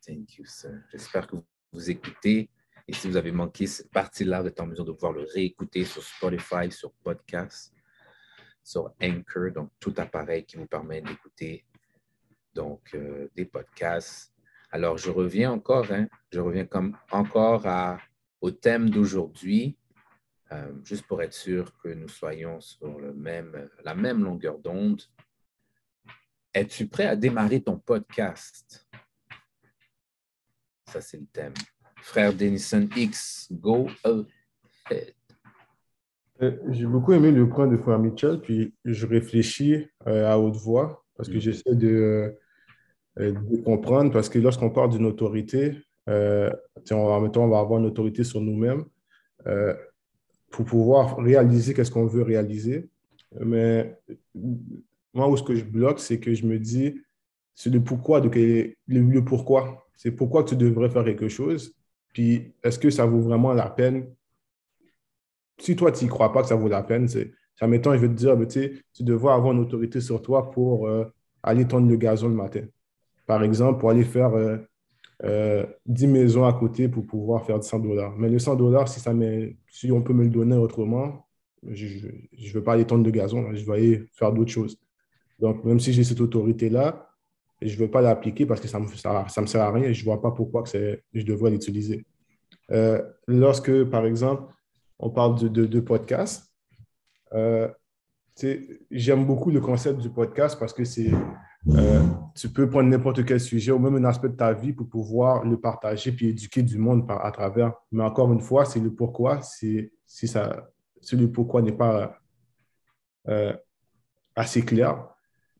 S1: Thank you, sir. J'espère que vous écoutez. Et si vous avez manqué cette partie-là, vous êtes en mesure de pouvoir le réécouter sur Spotify, sur podcast, sur Anchor, donc tout appareil qui vous permet d'écouter donc euh, des podcasts. Alors, je reviens encore, hein, je reviens comme encore à, au thème d'aujourd'hui, euh, juste pour être sûr que nous soyons sur le même, la même longueur d'onde. Es-tu prêt à démarrer ton podcast? Ça, c'est le thème. Frère Denison X, go ahead.
S4: Euh, J'ai beaucoup aimé le point de Frère Mitchell, puis je réfléchis euh, à haute voix parce que
S1: Mhm.
S4: j'essaie de, de comprendre, parce que lorsqu'on parle d'une autorité, on, en même temps, on va avoir une autorité sur nous-mêmes euh, pour pouvoir réaliser qu'est-ce qu'on veut réaliser. Mais moi, où ce que je bloque, c'est que je me dis, c'est le pourquoi, quel- le, pourquoi. C'est pourquoi tu devrais faire quelque chose. Puis, est-ce que ça vaut vraiment la peine? Si toi, tu n'y crois pas que ça vaut la peine, c'est, ça m'étonne, je vais te dire, ben, tu tu devrais avoir une autorité sur toi pour euh, aller tondre le gazon le matin. Par exemple, pour aller faire euh, euh, 10 maisons à côté pour pouvoir faire 100 dollars. Mais le 100 dollars, si, ça si on peut me le donner autrement, je ne veux pas aller tondre le gazon, là, je vais aller faire d'autres choses. Donc, même si j'ai cette autorité-là, je ne veux pas l'appliquer parce que ça ne me, ça, ça me sert à rien et je ne vois pas pourquoi que je devrais l'utiliser. Euh, lorsque, par exemple, on parle de, de, de podcast, euh, j'aime beaucoup le concept du podcast parce que c'est, euh, tu peux prendre n'importe quel sujet ou même un aspect de ta vie pour pouvoir le partager puis éduquer du monde par, à travers. Mais encore une fois, c'est le pourquoi. Si, si, ça, si le pourquoi n'est pas euh, assez clair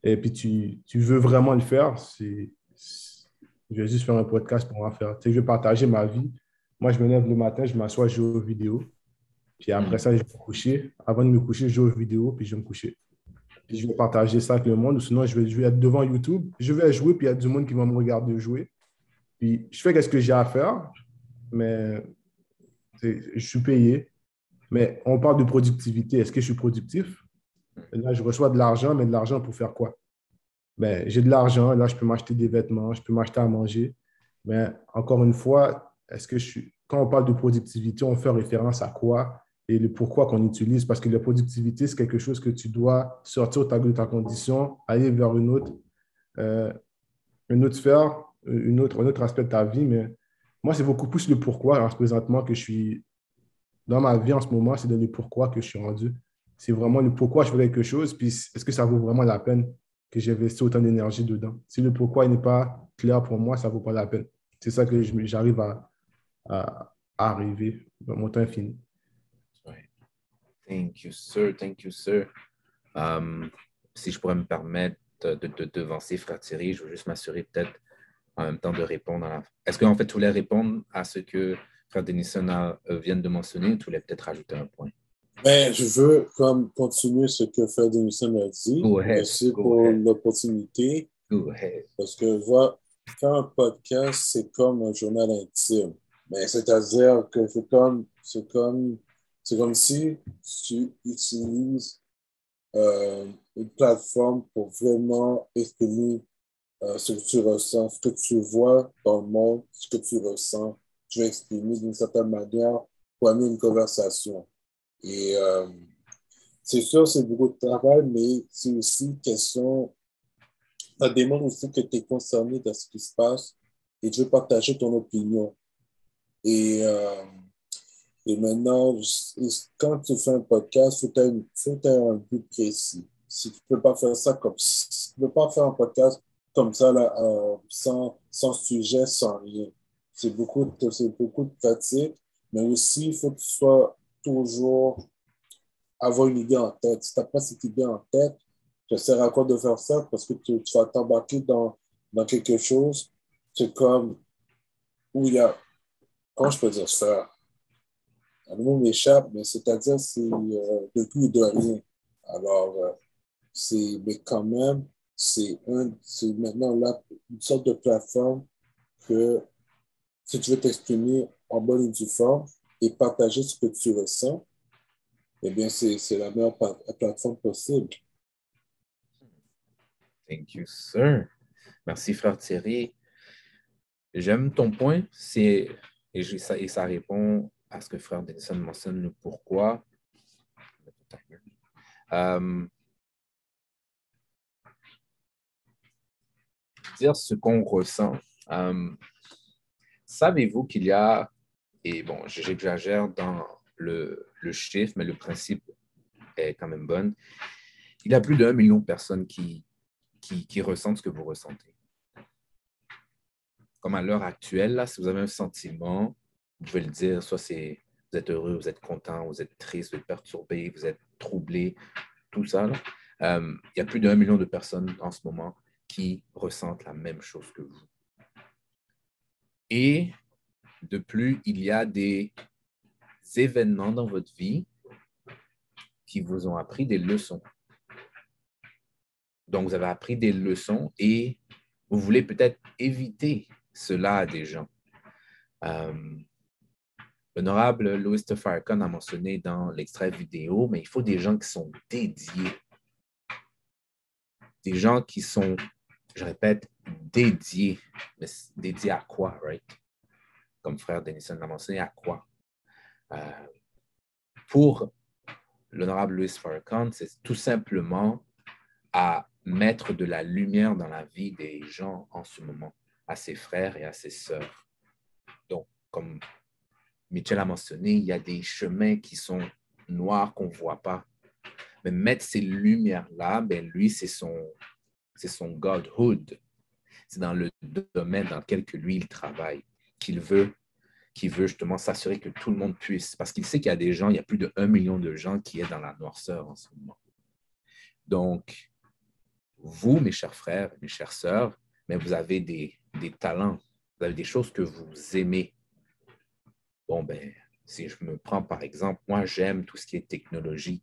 S4: et puis tu, tu veux vraiment le faire, c'est, je vais juste faire un podcast pour en faire. Tu sais, je vais partager ma vie. Moi, je me lève le matin, je m'assois, je joue aux vidéos. Puis après
S1: Mm.
S4: ça, je vais me coucher. Avant de me coucher, je joue aux vidéos, puis je vais me coucher. Je vais partager ça avec le monde. Ou sinon, je vais, être devant YouTube. Je vais jouer, puis il y a du monde qui va me regarder jouer. Puis je fais ce que j'ai à faire, mais je suis payé. Mais on parle de productivité. Est-ce que je suis productif? Là, je reçois de l'argent, mais de l'argent pour faire quoi? Ben, j'ai de l'argent, là, je peux m'acheter des vêtements, je peux m'acheter à manger. Mais encore une fois, est-ce que je suis... quand on parle de productivité, on fait référence à quoi? Et le pourquoi qu'on utilise? Parce que la productivité, c'est quelque chose que tu dois sortir de ta, de condition, aller vers une autre, euh, une autre sphère, une autre, un autre aspect de ta vie. Mais moi, c'est beaucoup plus le pourquoi, alors, présentement, que je suis dans ma vie en ce moment, c'est dans le pourquoi que je suis rendu. C'est vraiment le pourquoi je fais quelque chose, puis est-ce que ça vaut vraiment la peine que j'investisse autant d'énergie dedans? Si le pourquoi n'est pas clair pour moi, ça ne vaut pas la peine. C'est ça que j'arrive à, arriver. Mon temps fini.
S1: Thank you, sir. Thank you, sir. Um, si je pourrais me permettre, de, de, devancer Frère Thierry. Je veux juste m'assurer peut-être en même temps de répondre à la... Est-ce qu'en fait, tu voulais répondre à ce que Frère Denison euh, vient de mentionner ou tu voulais peut-être rajouter un point?
S5: Ben, je veux comme continuer ce que Frère Denison a dit. Merci pour l'opportunité. Parce que voir, faire un podcast, c'est comme un journal intime. Mais c'est-à-dire que c'est comme, c'est comme, c'est comme si tu utilises euh, une plateforme pour vraiment exprimer euh, ce que tu ressens, ce que tu vois dans le monde, ce que tu ressens, tu veux exprimer d'une certaine manière pour amener une conversation. Et euh, c'est sûr, c'est beaucoup de travail, mais c'est aussi question, ça démontre aussi que tu es concerné dans ce qui se passe et tu veux partager ton opinion. Et, et maintenant, quand tu fais un podcast, il faut que un but précis. Si tu ne peux pas faire ça comme si pas faire un podcast comme ça, là, euh, sans, sans sujet, sans rien. C'est beaucoup, beaucoup de fatigue, mais aussi, il faut que tu sois toujours avoir une idée en tête. Si tu n'as pas cette idée en tête, ça sert à quoi de faire ça? Parce que tu, tu vas t'embarquer dans, dans quelque chose, c'est comme où il y a comment je peux dire ça? Le mot m'échappe, mais c'est-à-dire c'est euh, de tout et de rien. Alors, euh, c'est, mais quand même, c'est un, c'est maintenant là une sorte de plateforme que si tu veux t'exprimer en bonne et due forme et partager ce que tu ressens, eh bien, c'est, c'est la meilleure plateforme possible.
S1: Thank you, sir. Merci, frère Thierry. J'aime ton point. C'est et, ça, et ça répond à ce que Frère Denison mentionne, le pourquoi. Euh, dire ce qu'on ressent. Euh, savez-vous qu'il y a, et bon, j'exagère dans le, le, chiffre, mais le principe est quand même bon, il y a plus d'un million de personnes qui, qui, qui ressentent ce que vous ressentez comme à l'heure actuelle, là, si vous avez un sentiment, vous pouvez le dire, soit c'est vous êtes heureux, vous êtes content, vous êtes triste, vous êtes perturbé, vous êtes troublé, tout ça. Euh, il y a plus d'un million de personnes en ce moment qui ressentent la même chose que vous. Et de plus, il y a des événements dans votre vie qui vous ont appris des leçons. Donc, vous avez appris des leçons et vous voulez peut-être éviter cela à des gens. Euh, L'honorable Louis de a mentionné dans l'extrait vidéo, mais il faut des gens qui sont dédiés. Des gens qui sont, je répète, dédiés. Mais dédiés à quoi, right? Comme frère Denison l'a mentionné, à quoi? Euh, pour l'honorable Louis Farrakhan, c'est tout simplement à mettre de la lumière dans la vie des gens en ce moment à ses frères et à ses sœurs. Donc, comme Michel a mentionné, il y a des chemins qui sont noirs qu'on ne voit pas. Mais mettre ces lumières-là, ben lui, c'est son, c'est son Godhood. C'est dans le domaine dans lequel que lui, il travaille, qu'il veut, qu'il veut justement s'assurer que tout le monde puisse. Parce qu'il sait qu'il y a des gens, il y a plus de un million de gens qui est dans la noirceur en ce moment. Donc, vous, mes chers frères, mes chères sœurs, mais vous avez des, des talents, vous avez des choses que vous aimez. Bon, ben, si je me prends par exemple, moi, j'aime tout ce qui est technologie.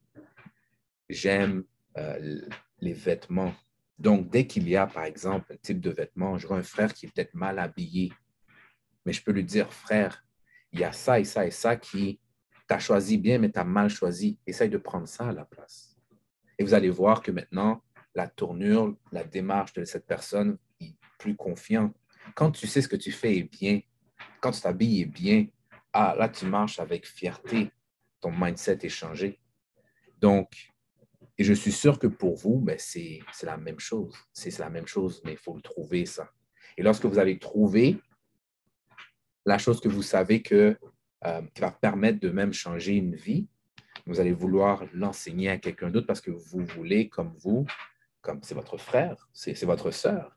S1: J'aime euh, les vêtements. Donc, dès qu'il y a, par exemple, un type de vêtement, vois un frère qui est peut-être mal habillé, mais je peux lui dire, frère, il y a ça et ça et ça qui t'as choisi bien, mais tu as mal choisi. Essaye de prendre ça à la place. Et vous allez voir que maintenant, la tournure, la démarche de cette personne est plus confiante quand tu sais ce que tu fais est bien, quand tu t'habilles est bien, ah, là, tu marches avec fierté. Ton mindset est changé. Donc, et je suis sûr que pour vous, ben, c'est la même chose. C'est la même chose, mais il faut le trouver, ça. Et lorsque vous avez trouvé la chose que vous savez que, euh, qui va permettre de même changer une vie, vous allez vouloir l'enseigner à quelqu'un d'autre parce que vous voulez, comme vous, comme c'est votre frère, c'est votre sœur,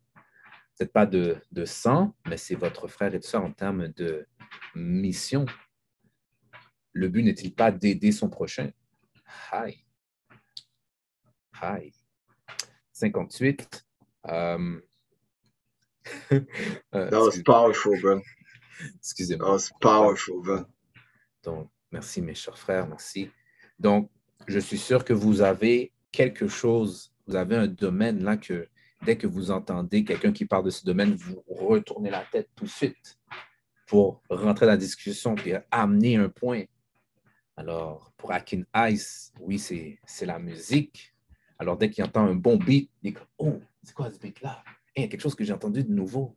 S1: peut-être pas de, de sang, mais c'est votre frère et sœur en termes de mission. Le but n'est-il pas d'aider son prochain? Hi. Hi. 58.
S2: Um, That was powerful, bro.
S1: Excusez-moi.
S2: That was powerful, bro.
S1: Donc, merci mes chers frères, merci. Donc, je suis sûr que vous avez quelque chose, vous avez un domaine là que dès que vous entendez quelqu'un qui parle de ce domaine, vous retournez la tête tout de suite pour rentrer dans la discussion et amener un point. Alors, pour Akin Ice, oui, c'est la musique. Alors, dès qu'il entend un bon beat, il dit Oh, c'est quoi ce beat-là? il y a quelque chose que j'ai entendu de nouveau.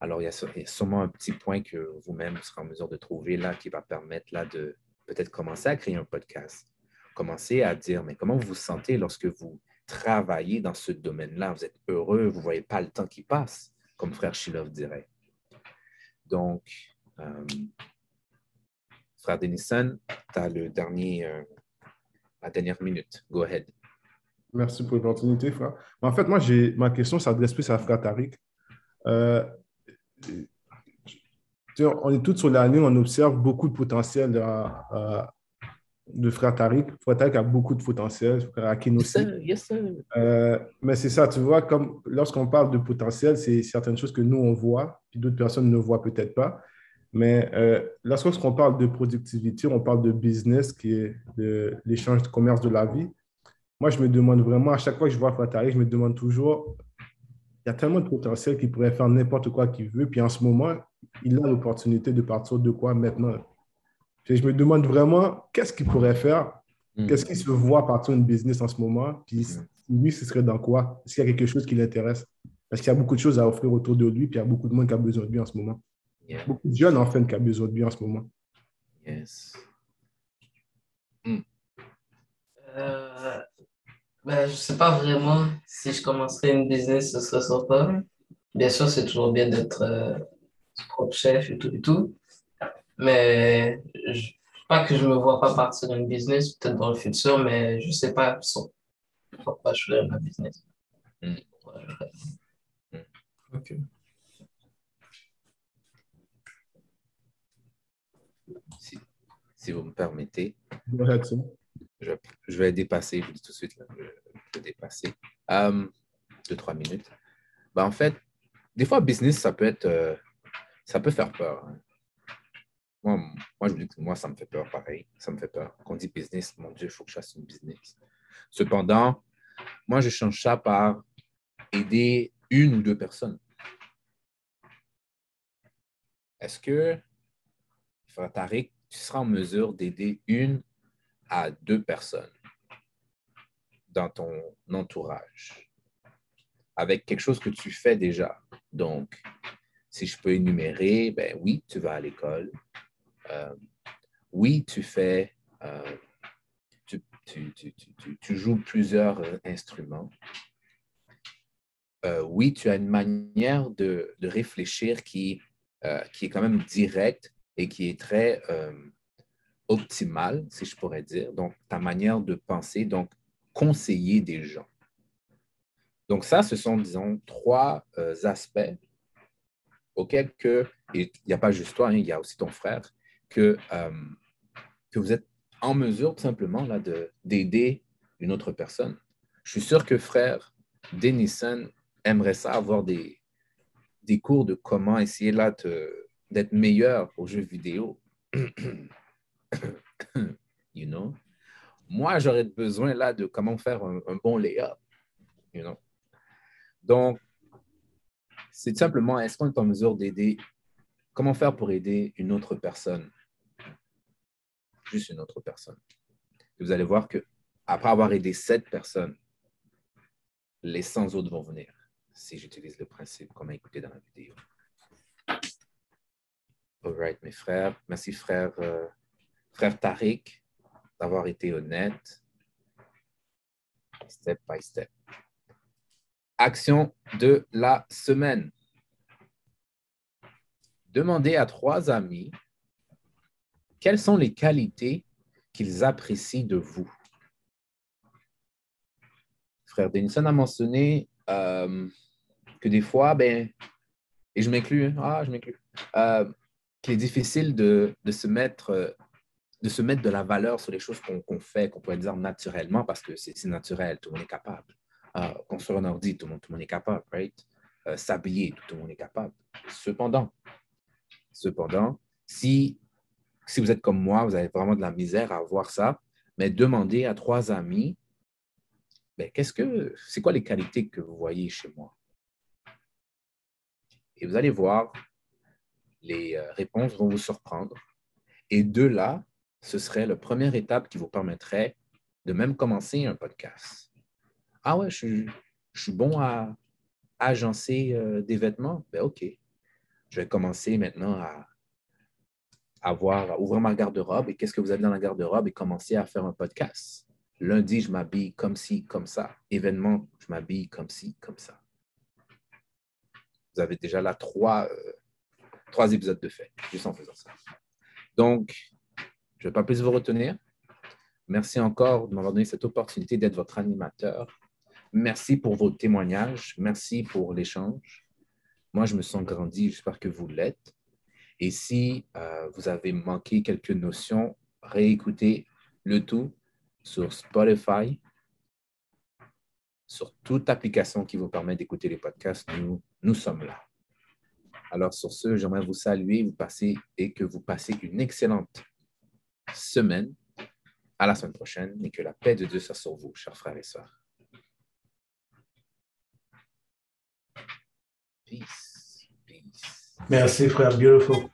S1: Alors, il y, a, sûrement un petit point que vous-même serez en mesure de trouver là qui va permettre là de peut-être commencer à créer un podcast. Commencer à dire, mais comment vous vous sentez lorsque vous travaillez dans ce domaine-là? Vous êtes heureux, vous ne voyez pas le temps qui passe, comme frère Shilov dirait. Donc, euh, frère Denison, tu as le dernier, euh, la dernière minute. Go ahead.
S4: Merci pour l'opportunité, frère. En fait, moi, j'ai ma question s'adresse plus à frère Tariq. Euh, on est tous sur l'année, on observe beaucoup de potentiel de frère Tariq. Frère Tariq a beaucoup de potentiel, frère Akin aussi. Euh, mais c'est ça, tu vois, comme lorsqu'on parle de potentiel, c'est certaines choses que nous, on voit, puis d'autres personnes ne voient peut-être pas. Mais euh, lorsqu'on parle de productivité, on parle de business, qui est l'échange de commerce de la vie moi, je me demande vraiment, à chaque fois que je vois Fatari, je me demande toujours, il y a tellement de potentiel qu'il pourrait faire n'importe quoi qu'il veut. Puis en ce moment, il a l'opportunité de partir de quoi maintenant? Je me demande vraiment, qu'est-ce qu'il pourrait faire? Hmm. Qu'est-ce qu'il se voit partir d'une business en ce moment? Puis hmm. lui, ce serait dans quoi? Est-ce qu'il y a quelque chose qui l'intéresse? Parce qu'il y a beaucoup de choses à offrir autour de lui, puis il y a beaucoup de monde qui a besoin de lui en ce moment. Beaucoup de jeunes, en fait, qui ont besoin de lui en ce moment.
S1: Yes.
S6: Hmm. Euh, ben, je sais pas vraiment si je commencerais une business, ce serait sur quoi. Bien sûr, c'est toujours bien d'être euh, propre chef et tout et tout. Mais je, pas que je me vois pas partir d'une business, peut-être dans le futur, mais je sais pas pourquoi je ferais ma business. Hmm.
S1: Hmm. Ok. Si, si vous me permettez je, vais dépasser, je vous dis tout de suite, je, vais dépasser. Um, deux, trois minutes. Ben, en fait, des fois, business, ça peut être, euh, ça peut faire peur. Hein. Moi, moi, je dis que moi, ça me fait peur pareil. Ça me fait peur. Quand on dit business, mon Dieu, il faut que je fasse une business. Cependant, moi, je change ça par aider une ou deux personnes. Est-ce que, Frère Tariq, tu seras en mesure d'aider une à deux personnes dans ton entourage? Avec quelque chose que tu fais déjà. Donc, si je peux énumérer, ben oui, tu vas à l'école. Euh, oui, tu fais, euh, tu, joues plusieurs euh, instruments. oui, tu as une manière de, de réfléchir qui, qui est quand même directe et qui est très optimale, si je pourrais dire, donc ta manière de penser, donc conseiller des gens. Donc ça, ce sont, disons, trois aspects auxquels que, il n'y a pas juste toi, hein, il y a aussi ton frère, que, euh, que vous êtes en mesure tout simplement là, d'aider une autre personne. Je suis sûr que frère Denison aimerait ça avoir des, des cours de comment essayer là d'être meilleur aux jeux vidéo. you know? Moi, j'aurais besoin là de comment faire un, bon layup, you know? Donc, c'est simplement, est-ce qu'on est en mesure d'aider, comment faire pour aider une autre personne? Juste une autre personne. vous allez voir que après avoir aidé sept personnes, les 100 autres vont venir si j'utilise le principe qu'on a écouté dans la vidéo. All right, mes frères. Merci, frère. Euh, frère Tariq, d'avoir été honnête, step by step. Action de la semaine. Demandez à trois amis quelles sont les qualités qu'ils apprécient de vous? Frère Denison a mentionné euh, que des fois, ben, et je m'inclus, hein, ah, je m'inclus, euh, qu'il est difficile de, de se mettre de se mettre de la valeur sur les choses qu'on fait, qu'on pourrait dire naturellement, parce que c'est naturel, tout le monde est capable. Euh, construire un ordi, tout le monde, tout le monde est capable, right? Euh, s'habiller, tout le monde est capable. Cependant, cependant, si, si vous êtes comme moi, vous avez vraiment de la misère à voir ça, mais demandez à trois amis, ben, qu'est-ce que, c'est quoi les qualités que vous voyez chez moi? Et vous allez voir, les euh, réponses vont vous surprendre. Et de là, ce serait la première étape qui vous permettrait de même commencer un podcast. Ah ouais, je, suis bon à, agencer euh, des vêtements? Ben OK. Je vais commencer maintenant à, avoir, ouvrir ma garde-robe et qu'est-ce que vous avez dans la garde-robe et commencer à faire un podcast. Lundi, je m'habille comme ci, comme ça. Événement, je m'habille comme ci, comme ça. Vous avez déjà là trois, euh, trois épisodes de fait, juste en faisant ça. Donc, je ne vais pas plus vous retenir. Merci encore de m'avoir donné cette opportunité d'être votre animateur. Merci pour vos témoignages. Merci pour l'échange. Moi, je me sens grandi. J'espère que vous l'êtes. Et si euh, vous avez manqué quelques notions, réécoutez le tout sur Spotify, sur toute application qui vous permet d'écouter les podcasts. Nous, nous sommes là. Alors, sur ce, j'aimerais vous saluer vous passez, et que vous passez une excellente semaine. À la semaine prochaine et que la paix de Dieu soit sur vous, chers frères et sœurs. Peace. Peace.
S3: Merci, frère. Beautiful.